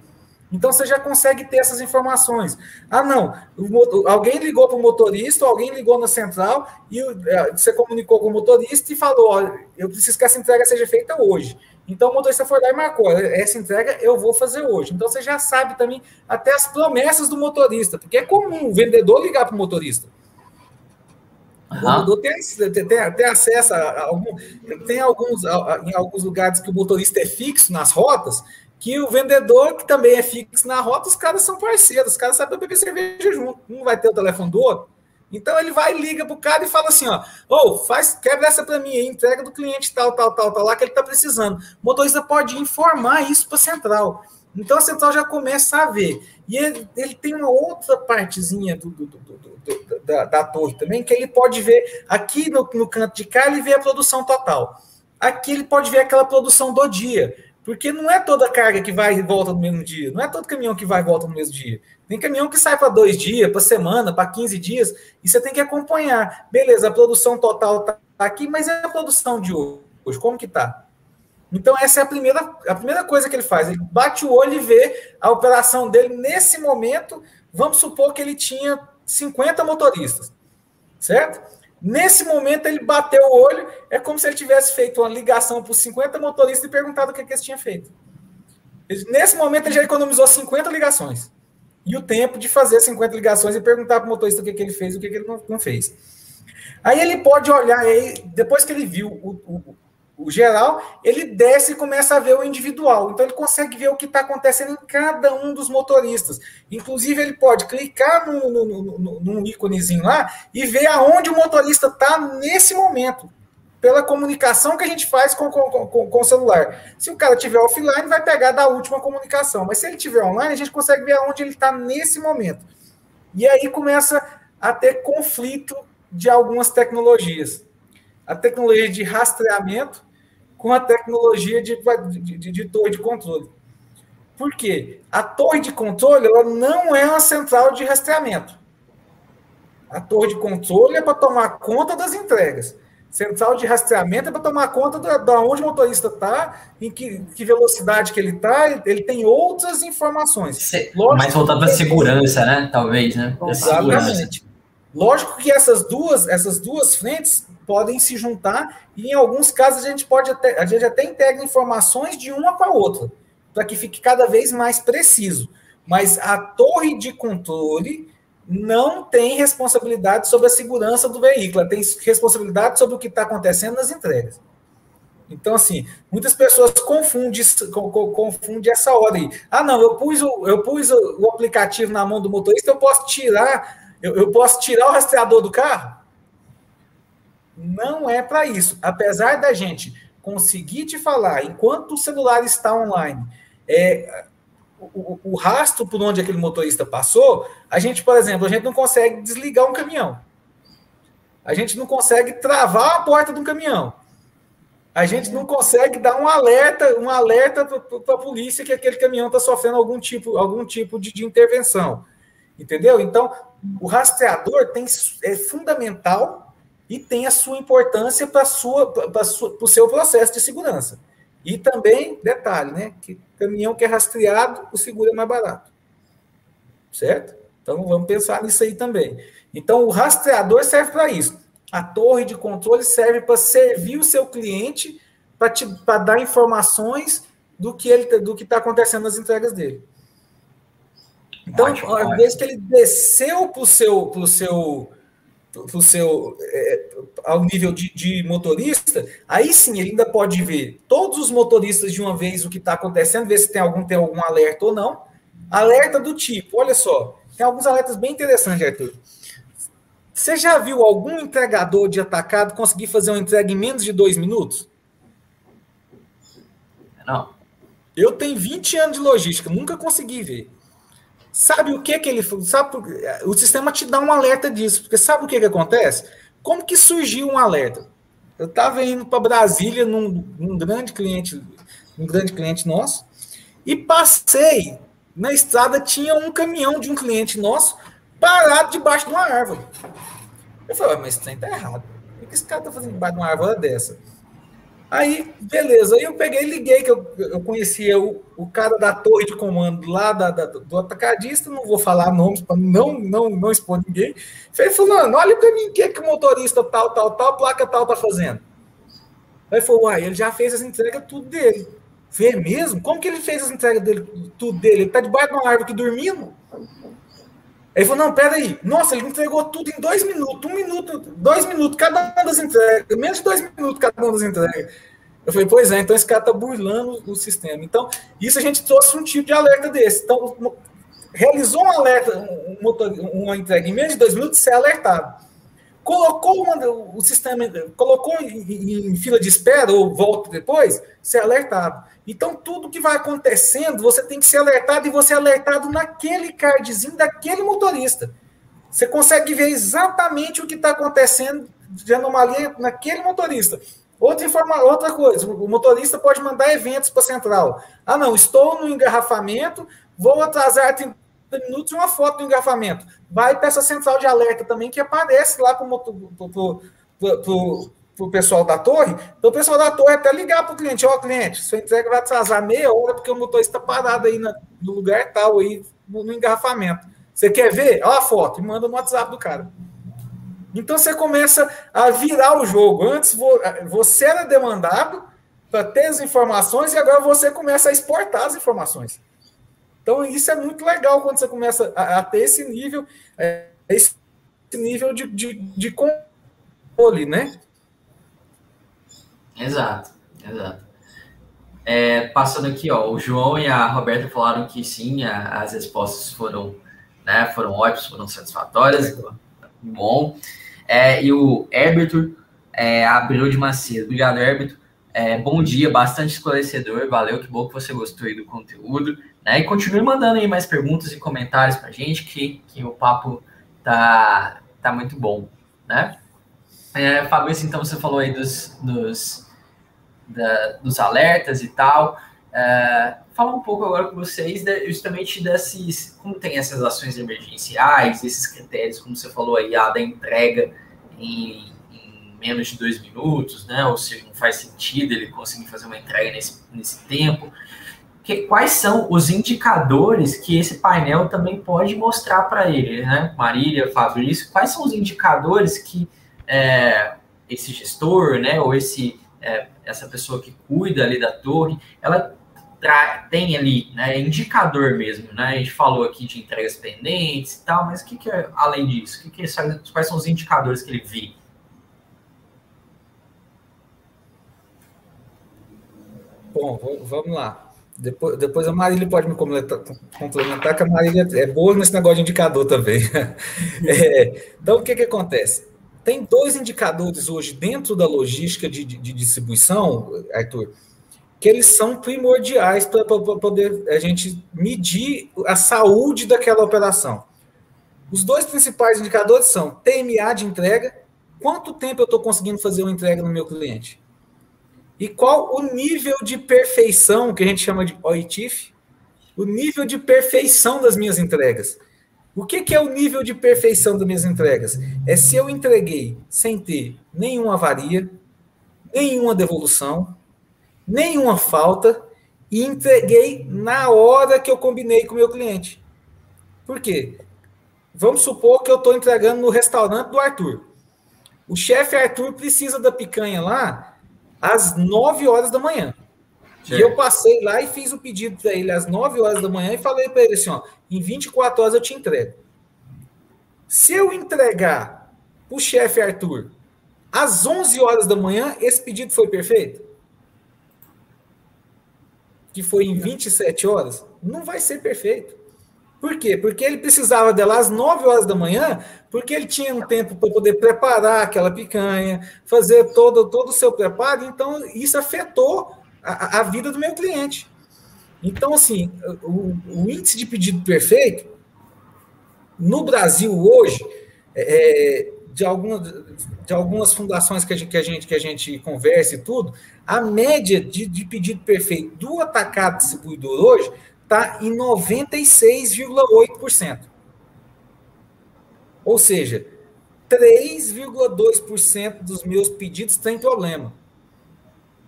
Então você já consegue ter essas informações. Ah, não, o, alguém ligou para o motorista, alguém ligou na central e é, você comunicou com o motorista e falou: ó, eu preciso que essa entrega seja feita hoje. Então o motorista foi lá e marcou: essa entrega eu vou fazer hoje. Então você já sabe também até as promessas do motorista, porque é comum o vendedor ligar para o motorista. O vendedor tem, tem, tem, acesso a, algum. Tem alguns, em alguns lugares que o motorista é fixo nas rotas que o vendedor, que também é fixo na rota, os caras são parceiros, os caras sabem beber cerveja junto, um vai ter o telefone do outro. Então ele vai, liga pro cara e fala assim: ó, ou oh, faz, quebra essa para mim aí, entrega do cliente tal, tal, tal, tal, lá que ele tá precisando. O motorista pode informar isso para a central. Então a central já começa a ver. E ele, ele tem uma outra partezinha do, do, do, da, da, torre também, que ele pode ver aqui no, no canto de cá, ele vê a produção total. Aqui ele pode ver aquela produção do dia. Porque não é toda carga que vai e volta no mesmo dia. Não é todo caminhão que vai e volta no mesmo dia. Tem caminhão que sai para dois dias, para semana, para 15 dias, e você tem que acompanhar. Beleza, a produção total está aqui, mas é a produção de hoje. Como que está? Então, essa é a primeira, a primeira coisa que ele faz. Ele bate o olho e vê a operação dele nesse momento. Vamos supor que ele tinha 50 motoristas, certo? Nesse momento, ele bateu o olho, é como se ele tivesse feito uma ligação para os 50 motoristas e perguntado o que, que eles tinham feito. Nesse momento, ele já economizou 50 ligações. E o tempo de fazer 50 ligações e perguntar para o motorista o que, que ele fez e o que, que ele não, não fez. Aí ele pode olhar, aí, depois que ele viu o, o, o, geral, ele desce e começa a ver o individual. Então ele consegue ver o que está acontecendo em cada um dos motoristas. Inclusive, ele pode clicar no, no, no, íconezinho lá e ver aonde o motorista está nesse momento pela comunicação que a gente faz com, com, com, com, o celular. Se o cara tiver offline, vai pegar da última comunicação. Mas se ele tiver online, a gente consegue ver onde ele está nesse momento. E aí começa a ter conflito de algumas tecnologias. A tecnologia de rastreamento com a tecnologia de, de, de, de torre de controle. Por quê? A torre de controle ela não é uma central de rastreamento. A torre de controle é para tomar conta das entregas. Central de rastreamento é para tomar conta de, de onde o motorista está, em que, que, velocidade que ele está, ele tem outras informações. Se, mais voltado para segurança, né? Talvez, né? Exatamente. Lógico que essas duas, essas duas frentes podem se juntar e em alguns casos a gente pode até, a gente até integra informações de uma para outra, para que fique cada vez mais preciso. Mas a torre de controle não tem responsabilidade sobre a segurança do veículo, ela tem responsabilidade sobre o que está acontecendo nas entregas. Então, assim, muitas pessoas confundem, confundem essa aí. Ah, não, eu pus, o, eu pus o aplicativo na mão do motorista, eu posso tirar, eu, eu posso tirar o rastreador do carro? Não é para isso. Apesar da gente conseguir te falar, enquanto o celular está online, é, o, o, rastro por onde aquele motorista passou, a gente, por exemplo, a gente não consegue desligar um caminhão. A gente não consegue travar a porta de um caminhão. A gente não consegue dar um alerta, um alerta para a polícia que aquele caminhão está sofrendo algum tipo, algum tipo de, de, intervenção. Entendeu? Então, o rastreador tem, é fundamental e tem a sua importância para o seu processo de segurança. E também, detalhe, né? Que caminhão que é rastreado, o seguro é mais barato. Certo? Então vamos pensar nisso aí também. Então o rastreador serve para isso. A torre de controle serve para servir o seu cliente para dar informações do que ele do que está acontecendo nas entregas dele. Então, Ótimo, às vezes que ele desceu para o seu, pro seu para o seu é, ao nível de, de, motorista, aí sim ele ainda pode ver todos os motoristas de uma vez o que está acontecendo, ver se tem algum tem algum alerta ou não. Alerta do tipo, olha só, tem alguns alertas bem interessantes, Arthur. Você já viu algum entregador de atacado conseguir fazer uma entrega em menos de dois minutos? Não. Eu tenho 20 anos de logística, nunca consegui ver. Sabe o que que ele sabe? O sistema te dá um alerta disso, porque sabe o que que acontece? Como que surgiu um alerta? Eu estava indo para Brasília num, num, grande cliente, um grande cliente nosso, e passei na estrada tinha um caminhão de um cliente nosso parado debaixo de uma árvore. Eu falei, mas isso tá errado. O que esse cara tá fazendo debaixo de uma árvore dessa? Aí, beleza. Aí eu peguei e liguei, que eu, eu conhecia o, o cara da torre de comando lá da, da do atacadista, não vou falar nomes para não, não, não expor ninguém. Falei, fulano, olha para mim o que, que o motorista tal, tal, tal, placa tal tá fazendo. Aí falou, uai, ele já fez as entregas tudo dele. Vê mesmo? Como que ele fez as entregas dele, tudo dele? Ele tá debaixo de uma árvore aqui dormindo? Ele falou, não, peraí. Nossa, ele entregou tudo em dois minutos, um minuto, dois minutos, cada uma das entregas, menos de dois minutos cada uma das entregas. Eu falei, pois é, então esse cara tá burlando o sistema. Então, isso a gente trouxe um tipo de alerta desse. Então, realizou um alerta, um uma entrega em menos de dois minutos, ser alertado. Colocou uma, o sistema, colocou em, em fila de espera ou volta depois, ser alertado. Então, tudo que vai acontecendo, você tem que ser alertado e você é alertado naquele cardzinho daquele motorista. Você consegue ver exatamente o que está acontecendo de anomalia naquele motorista. Outra, informa, outra coisa, o motorista pode mandar eventos para a central. Ah, não, estou no engarrafamento, vou atrasar 30 minutos uma foto do engarrafamento. Vai para essa central de alerta também, que aparece lá para o para o pessoal da torre, então o pessoal da torre até ligar para o cliente, ó, oh, cliente, sua entrega vai atrasar meia hora porque o motorista está parado aí no lugar tal, aí no, no engarrafamento. Você quer ver? Olha a foto, e manda no WhatsApp do cara. Então você começa a virar o jogo. Antes você era demandado para ter as informações e agora você começa a exportar as informações. Então, isso é muito legal quando você começa a, a ter esse nível, é, esse nível de, de, de controle, né? Exato, exato. É, passando aqui, ó, o João e a Roberta falaram que sim, a, as respostas foram, né, foram ótimas, foram satisfatórias. Bom. É, e o Herberto é, abriu de Macedo. Obrigado, Herberto. É, bom dia, bastante esclarecedor. Valeu, que bom que você gostou aí do conteúdo. Né? E continue mandando aí mais perguntas e comentários para a gente, que, que o papo tá, tá muito bom. Né? É, Fabrício, então você falou aí dos, dos, da, dos alertas e tal. É, falar um pouco agora com vocês de, justamente desses, como tem essas ações emergenciais, esses critérios, como você falou aí, a da entrega em, em, menos de dois minutos, né? Ou seja, não faz sentido ele conseguir fazer uma entrega nesse, nesse tempo. Que, quais são os indicadores que esse painel também pode mostrar para ele, né? Marília, Fabrício, quais são os indicadores que é, esse gestor, né, ou esse, é, essa pessoa que cuida ali da torre, ela tem ali, né, indicador mesmo, né? A gente falou aqui de entregas pendentes e tal, mas o que, que é além disso? Que, que é, quais são os indicadores que ele vê? Bom, vamos lá. Depois, depois a Marília pode me complementar, que a Marília é boa nesse negócio de indicador também. É, então, o que, que acontece? Tem dois indicadores hoje dentro da logística de, de, de distribuição, Arthur, que eles são primordiais para poder a gente medir a saúde daquela operação. Os dois principais indicadores são TMA de entrega, quanto tempo eu estou conseguindo fazer uma entrega no meu cliente, e qual o nível de perfeição, que a gente chama de OITIF, o nível de perfeição das minhas entregas. O que, que é o nível de perfeição das minhas entregas? É se eu entreguei sem ter nenhuma avaria, nenhuma devolução, nenhuma falta e entreguei na hora que eu combinei com o meu cliente. Por quê? Vamos supor que eu estou entregando no restaurante do Arthur. O chefe Arthur precisa da picanha lá às 9 horas da manhã. Certo. E eu passei lá e fiz o pedido para ele às 9 horas da manhã e falei para ele assim: ó, em 24 horas eu te entrego. Se eu entregar para o chefe Arthur às 11 horas da manhã, esse pedido foi perfeito? que foi em 27 horas, não vai ser perfeito. Por quê? Porque ele precisava dela às 9 horas da manhã, porque ele tinha um tempo para poder preparar aquela picanha, fazer todo, todo o seu preparo, então isso afetou a, a vida do meu cliente. Então, assim, o, o, índice de pedido perfeito, no Brasil hoje, é, de, alguma, de algumas fundações que a gente, que a gente, que a gente conversa e tudo, a média de, de pedido perfeito do atacado distribuidor hoje está em 96,8%. Ou seja, 3,2% dos meus pedidos têm problema.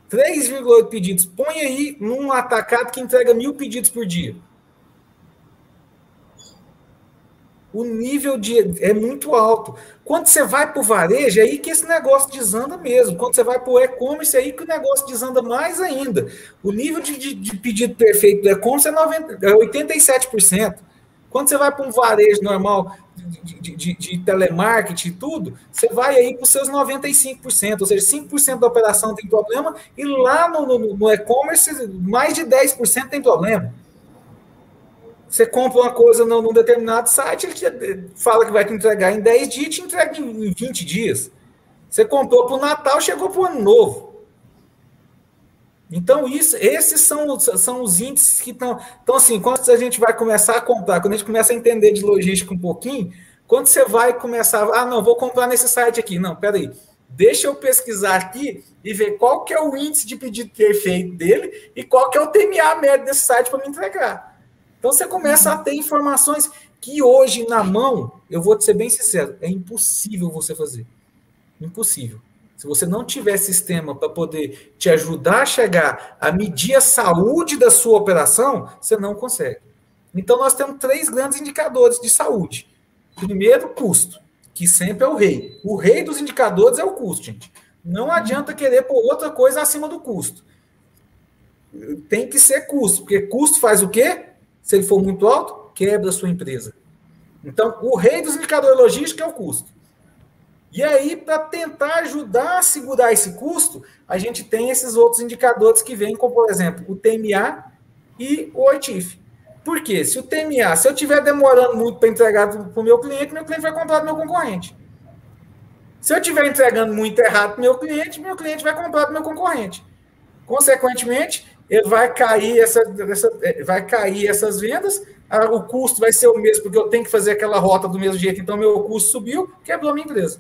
3,8 pedidos. Põe aí num atacado que entrega mil pedidos por dia. o nível de é muito alto. Quando você vai para o varejo, é aí que esse negócio desanda mesmo. Quando você vai para o e-commerce, é aí que o negócio desanda mais ainda. O nível de, de, de pedido perfeito do e-commerce é, 90, é 87%. Quando você vai para um varejo normal de, de, de, telemarketing e tudo, você vai aí os seus 95%, ou seja, 5% da operação tem problema, e lá no, no, no e-commerce, mais de 10% tem problema. Você compra uma coisa num, num determinado site, ele te fala que vai te entregar em 10 dias, te entrega em 20 dias. Você comprou para o Natal, chegou para o Ano Novo. Então, isso, esses são, são os índices que estão. Então, assim, quando a gente vai começar a comprar, quando a gente começa a entender de logística um pouquinho, quando você vai começar, ah, não, vou comprar nesse site aqui. Não, peraí. Deixa eu pesquisar aqui e ver qual que é o índice de pedido perfeito dele e qual que é o TMA médio desse site para me entregar. Então você começa a ter informações que hoje na mão, eu vou te ser bem sincero, é impossível você fazer. Impossível. Se você não tiver sistema para poder te ajudar a chegar a medir a saúde da sua operação, você não consegue. Então nós temos três grandes indicadores de saúde. Primeiro, custo, que sempre é o rei. O rei dos indicadores é o custo, gente. Não adianta querer pôr outra coisa acima do custo. tem que ser custo, porque custo faz o quê? Se ele for muito alto, quebra a sua empresa. Então, o rei dos indicadores logísticos é o custo. E aí, para tentar ajudar a segurar esse custo, a gente tem esses outros indicadores que vêm, como, por exemplo, o TMA e o OITIF. Por quê? Se o TMA, se eu estiver demorando muito para entregar para o meu cliente, meu cliente vai comprar do meu concorrente. Se eu estiver entregando muito errado para o meu cliente, meu cliente vai comprar do meu concorrente. Consequentemente, ele vai cair, essa, essa, é, vai cair essas vendas, o custo vai ser o mesmo, porque eu tenho que fazer aquela rota do mesmo jeito, então meu custo subiu, quebrou minha empresa.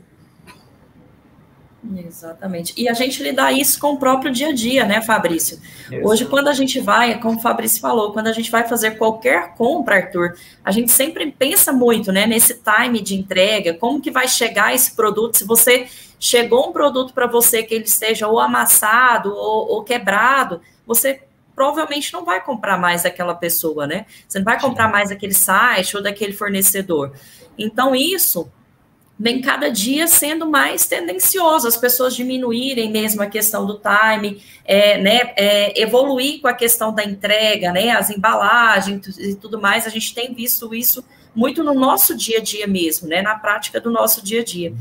Exatamente. E a gente lidar isso com o próprio dia a dia, né, Fabrício? Isso. Hoje, quando a gente vai, como o Fabrício falou, quando a gente vai fazer qualquer compra, Arthur, a gente sempre pensa muito, né, nesse time de entrega, como que vai chegar esse produto, se você chegou um produto para você que ele esteja ou amassado ou, ou quebrado, você provavelmente não vai comprar mais daquela pessoa, né? Você não vai comprar mais daquele site ou daquele fornecedor. Então, isso vem cada dia sendo mais tendencioso, as pessoas diminuírem mesmo a questão do time, é, né, é, evoluir com a questão da entrega, né, as embalagens e tudo mais, a gente tem visto isso muito no nosso dia a dia mesmo, né, na prática do nosso dia a dia.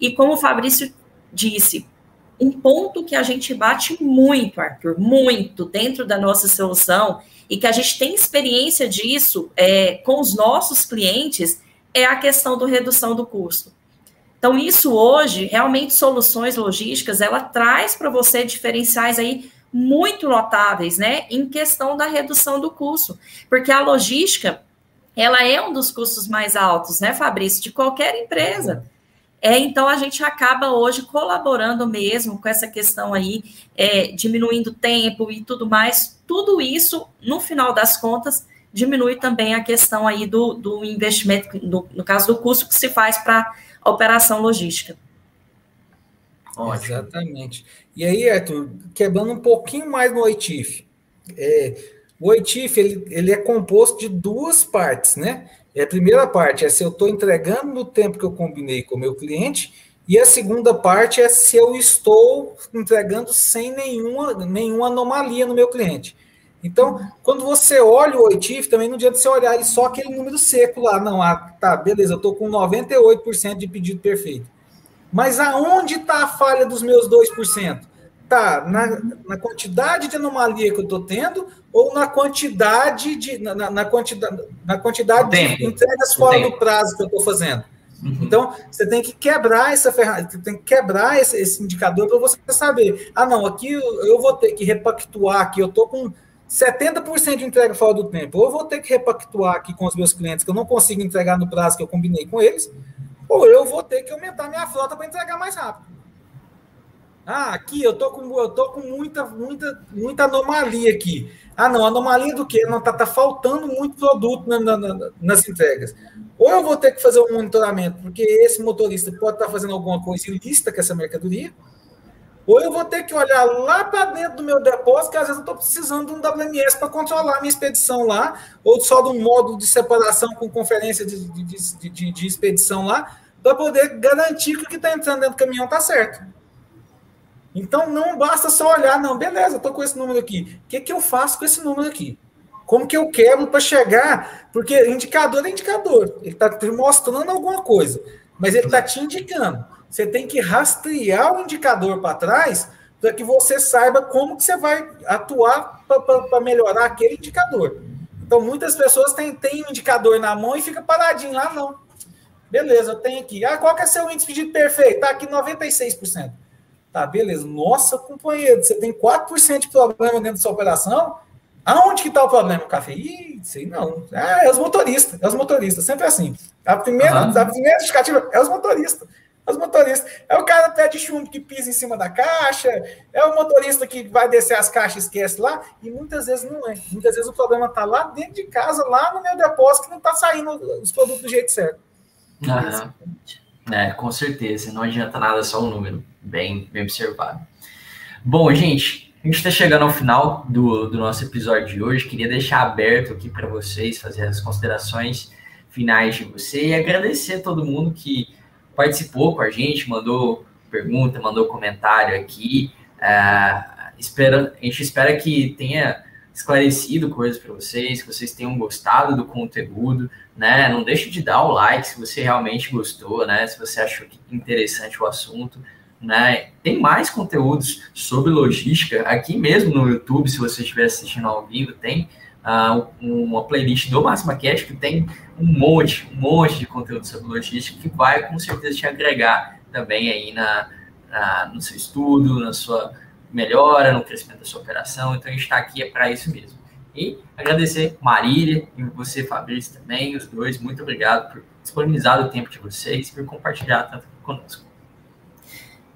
E como o Fabrício disse, um ponto que a gente bate muito, Arthur, muito dentro da nossa solução e que a gente tem experiência disso é, com os nossos clientes é a questão do redução do custo. Então, isso hoje, realmente, soluções logísticas, ela traz para você diferenciais aí muito notáveis, né, em questão da redução do custo, porque a logística, ela é um dos custos mais altos, né, Fabrício, de qualquer empresa. É, então a gente acaba hoje colaborando mesmo com essa questão aí, é, diminuindo tempo e tudo mais. Tudo isso, no final das contas, diminui também a questão aí do, do investimento, no, caso do custo que se faz para a operação logística. Ótimo. Exatamente. E aí, Arthur, quebrando um pouquinho mais no OITIF. É, o OITIF ele, ele é composto de duas partes, né? E a primeira parte é se eu estou entregando no tempo que eu combinei com o meu cliente, e a segunda parte é se eu estou entregando sem nenhuma, nenhuma anomalia no meu cliente. Então, quando você olha o OITIF, também não adianta você olhar só aquele número seco lá. Não, ah, tá, beleza, eu estou com 98% de pedido perfeito. Mas aonde está a falha dos meus 2%? Tá na, na quantidade de anomalia que eu estou tendo ou na quantidade de na, na quantidade, na quantidade de entregas fora do prazo que eu estou fazendo. Uhum. Então, você tem que quebrar essa ferramenta, tem que quebrar esse, esse indicador para você saber. Ah, não, aqui eu vou ter que repactuar aqui, eu estou com 70% de entrega fora do tempo. Ou vou ter que repactuar aqui com os meus clientes que eu não consigo entregar no prazo que eu combinei com eles, ou eu vou ter que aumentar minha frota para entregar mais rápido. Ah, aqui eu tô com eu tô com muita muita muita anomalia aqui. Ah, não, anomalia do quê? Não tá, tá faltando muito produto na, na, nas entregas. Ou eu vou ter que fazer um monitoramento, porque esse motorista pode estar tá fazendo alguma coisa ilícita com essa mercadoria, ou eu vou ter que olhar lá para dentro do meu depósito, que às vezes eu estou precisando de um WMS para controlar a minha expedição lá, ou só de um módulo de separação com conferência de, de, de, de expedição lá, para poder garantir que o que está entrando dentro do caminhão está certo. Então não basta só olhar, não, beleza, estou com esse número aqui. O que, que eu faço com esse número aqui? Como que eu quebro para chegar? Porque indicador é indicador, ele está te mostrando alguma coisa, mas ele está te indicando você tem que rastrear o indicador para trás para que você saiba como que você vai atuar para melhorar aquele indicador. Então, muitas pessoas têm, têm um indicador na mão e fica paradinho lá, não. Beleza, eu tenho aqui. Ah, qual que é seu índice de perfeito? Tá aqui 96%. Tá, beleza. Nossa, companheiro, você tem 4% de problema dentro da sua operação? Aonde que está o problema, café? Ih, sei não. Ah, é os motoristas, é os motoristas, sempre assim. A primeira, uhum. a primeira justificativa é os motoristas. Os motoristas. É o cara pé de chumbo que pisa em cima da caixa, é o motorista que vai descer as caixas e esquece lá, e muitas vezes não é. Muitas vezes o problema está lá dentro de casa, lá no meu depósito, que não está saindo os produtos do jeito certo. Aham. É, com certeza. Não adianta nada só o número. Bem, bem observado. Bom, gente, a gente está chegando ao final do, do nosso episódio de hoje. Queria deixar aberto aqui para vocês fazer as considerações finais de você e agradecer a todo mundo que participou com a gente, mandou pergunta, mandou comentário aqui. Uh, espera, a gente espera que tenha esclarecido coisas para vocês, que vocês tenham gostado do conteúdo, né? Não deixe de dar o like se você realmente gostou, né? Se você achou interessante o assunto, né? Tem mais conteúdos sobre logística aqui mesmo no YouTube, se você estiver assistindo ao vivo, tem uh, uma playlist do Máxima Cash que tem um monte, um monte de conteúdo sobre logística que vai com certeza te agregar também aí na, na no seu estudo, na sua melhora, no crescimento da sua operação. Então a gente está aqui é para isso mesmo. E agradecer Marília e você, Fabrício, também, os dois. Muito obrigado por disponibilizar o tempo de vocês e por compartilhar tanto conosco.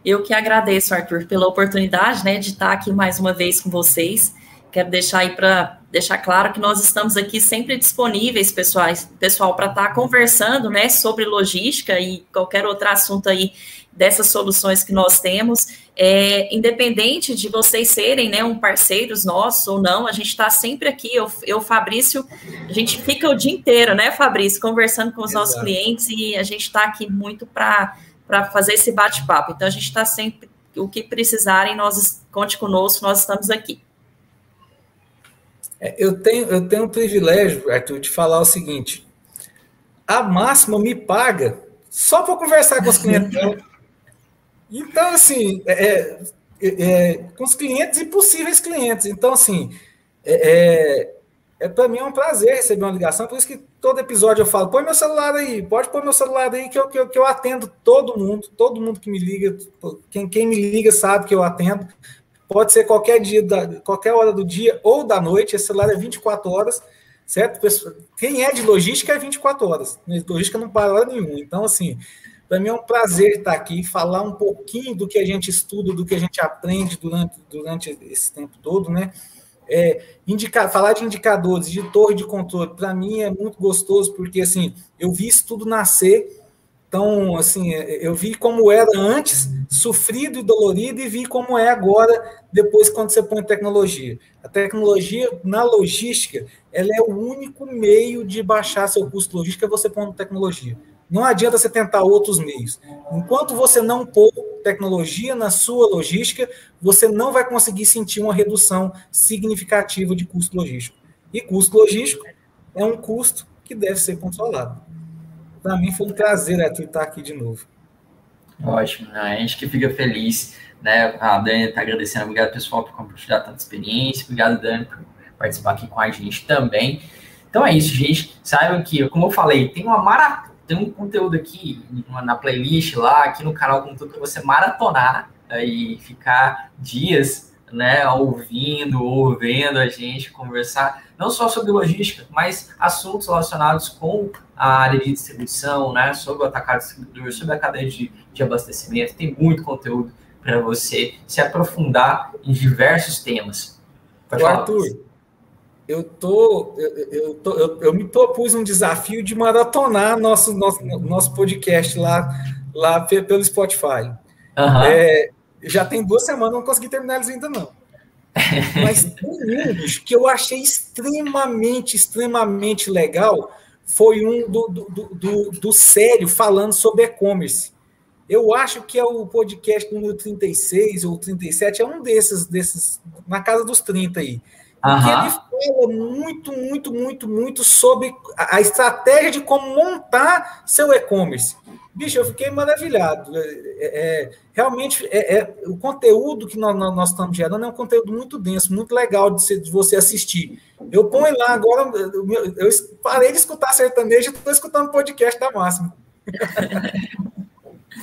Eu que agradeço, Arthur, pela oportunidade né, de estar aqui mais uma vez com vocês. Quero deixar aí para deixar claro que nós estamos aqui sempre disponíveis, pessoais, pessoal, para estar conversando né, sobre logística e qualquer outro assunto aí dessas soluções que nós temos. É, independente de vocês serem né, um parceiros nossos ou não, a gente está sempre aqui. Eu, eu, Fabrício, a gente fica o dia inteiro, né, Fabrício, conversando com os Exato. nossos clientes e a gente está aqui muito para fazer esse bate-papo. Então, a gente está sempre, o que precisarem, nós conte conosco, nós estamos aqui. É, eu tenho, eu tenho o privilégio, Arthur, de falar o seguinte: a máxima me paga só para conversar com os clientes Então, assim, é, é, é, com os clientes e possíveis clientes. Então, assim, é, é, é para mim é um prazer receber uma ligação, por isso que todo episódio eu falo, põe meu celular aí, pode pôr meu celular aí que eu, que eu, que eu atendo todo mundo, todo mundo que me liga, quem, quem me liga sabe que eu atendo. Pode ser qualquer dia, da, qualquer hora do dia ou da noite, esse celular é 24 horas, certo? Quem é de logística é 24 horas, logística não para hora nenhuma. Então, assim, para mim é um prazer estar aqui, falar um pouquinho do que a gente estuda, do que a gente aprende durante, durante esse tempo todo, né? É, falar de indicadores, de torre de controle, para mim é muito gostoso, porque assim, eu vi isso tudo nascer. Então, assim, eu vi como era antes, sofrido e dolorido, e vi como é agora, depois quando você põe tecnologia. A tecnologia, na logística, ela é o único meio de baixar seu custo logístico, é você pondo tecnologia. Não adianta você tentar outros meios. Enquanto você não pôr tecnologia na sua logística, você não vai conseguir sentir uma redução significativa de custo logístico. E custo logístico é um custo que deve ser controlado. Para mim foi um prazer Arthur, estar aqui de novo. Ótimo, né? a gente que fica feliz, né? A Dani está agradecendo, obrigado pessoal por compartilhar tanta experiência, obrigado Dani por participar aqui com a gente também. Então é isso, gente. Saibam que, como eu falei, tem uma maratona tem um conteúdo aqui na playlist lá, aqui no canal conteúdo para você maratonar e ficar dias, né, ouvindo ou vendo a gente conversar, não só sobre logística, mas assuntos relacionados com a área de distribuição, né, sobre o atacado distribuidor, sobre a cadeia de, de abastecimento. Tem muito conteúdo para você se aprofundar em diversos temas. Pode falar, Arthur, eu tô, eu, eu, tô eu, eu, me propus um desafio de maratonar nosso, nosso, nosso podcast lá, lá pelo Spotify. Uhum. É, já tem duas semanas, não consegui terminar eles ainda não. Mas tem um que eu achei extremamente, extremamente legal foi um do, do, do, do sério falando sobre e-commerce. Eu acho que é o podcast número 36 ou 37, é um desses, desses na casa dos 30 aí. Uhum. Que ele fala muito, muito, muito, muito sobre a, estratégia de como montar seu e-commerce. Bicho, eu fiquei maravilhado. É, é, é realmente, é, é, o conteúdo que nós, nós, estamos gerando é um conteúdo muito denso, muito legal de, de você assistir. Eu ponho lá agora, eu, eu parei de escutar sertanejo e estou escutando podcast da Máxima.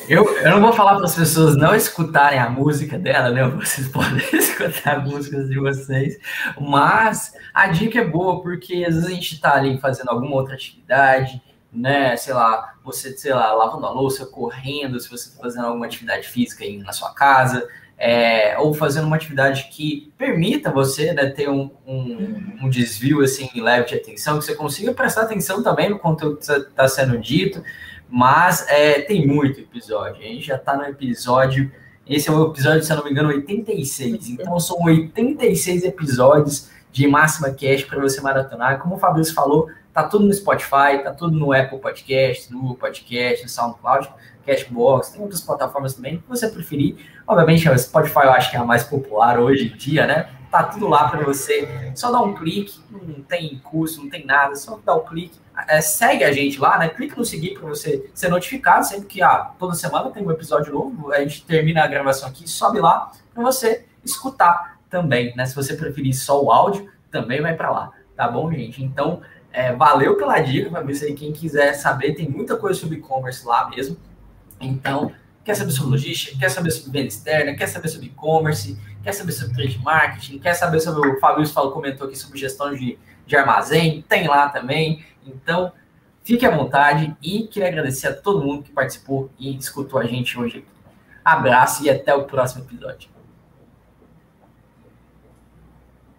Eu, eu não vou falar para as pessoas não escutarem a música dela, né? Vocês podem escutar músicas de vocês, mas a dica é boa, porque às vezes a gente está ali fazendo alguma outra atividade, né? Sei lá, você, sei lá, lavando a louça, correndo, se você está fazendo alguma atividade física aí na sua casa, é, ou fazendo uma atividade que permita você né, ter um, um, um, desvio assim leve de atenção, que você consiga prestar atenção também no conteúdo que está sendo dito. Mas é, tem muito episódio. A gente já está no episódio. Esse é o episódio, se eu não me engano, 86. Então são 86 episódios de Máxima Cash para você maratonar. Como o Fabrício falou, tá tudo no Spotify, tá tudo no Apple Podcast, no Google Podcast, no SoundCloud, Cashbox, tem outras plataformas também, que você preferir. Obviamente, o Spotify eu acho que é a mais popular hoje em dia, né? Tá tudo lá para você. Só dá um clique, não tem custo, não tem nada, só dá um clique. É, segue a gente lá, né? Clique no seguir para você ser notificado sempre que ah, toda semana tem um episódio novo. A gente termina a gravação aqui, sobe lá para você escutar também, né? Se você preferir só o áudio, também vai para lá, tá bom, gente? Então, é, valeu pela dica, Fabrício. Aí, quem quiser saber, tem muita coisa sobre e-commerce lá mesmo. Então, quer saber sobre logística, quer saber sobre venda externa, quer saber sobre e-commerce, quer saber sobre trade marketing, quer saber sobre o Fabrício falou, comentou aqui sobre gestão de, de armazém, tem lá também. Então, fique à vontade e queria agradecer a todo mundo que participou e escutou a gente hoje. Abraço e até o próximo episódio.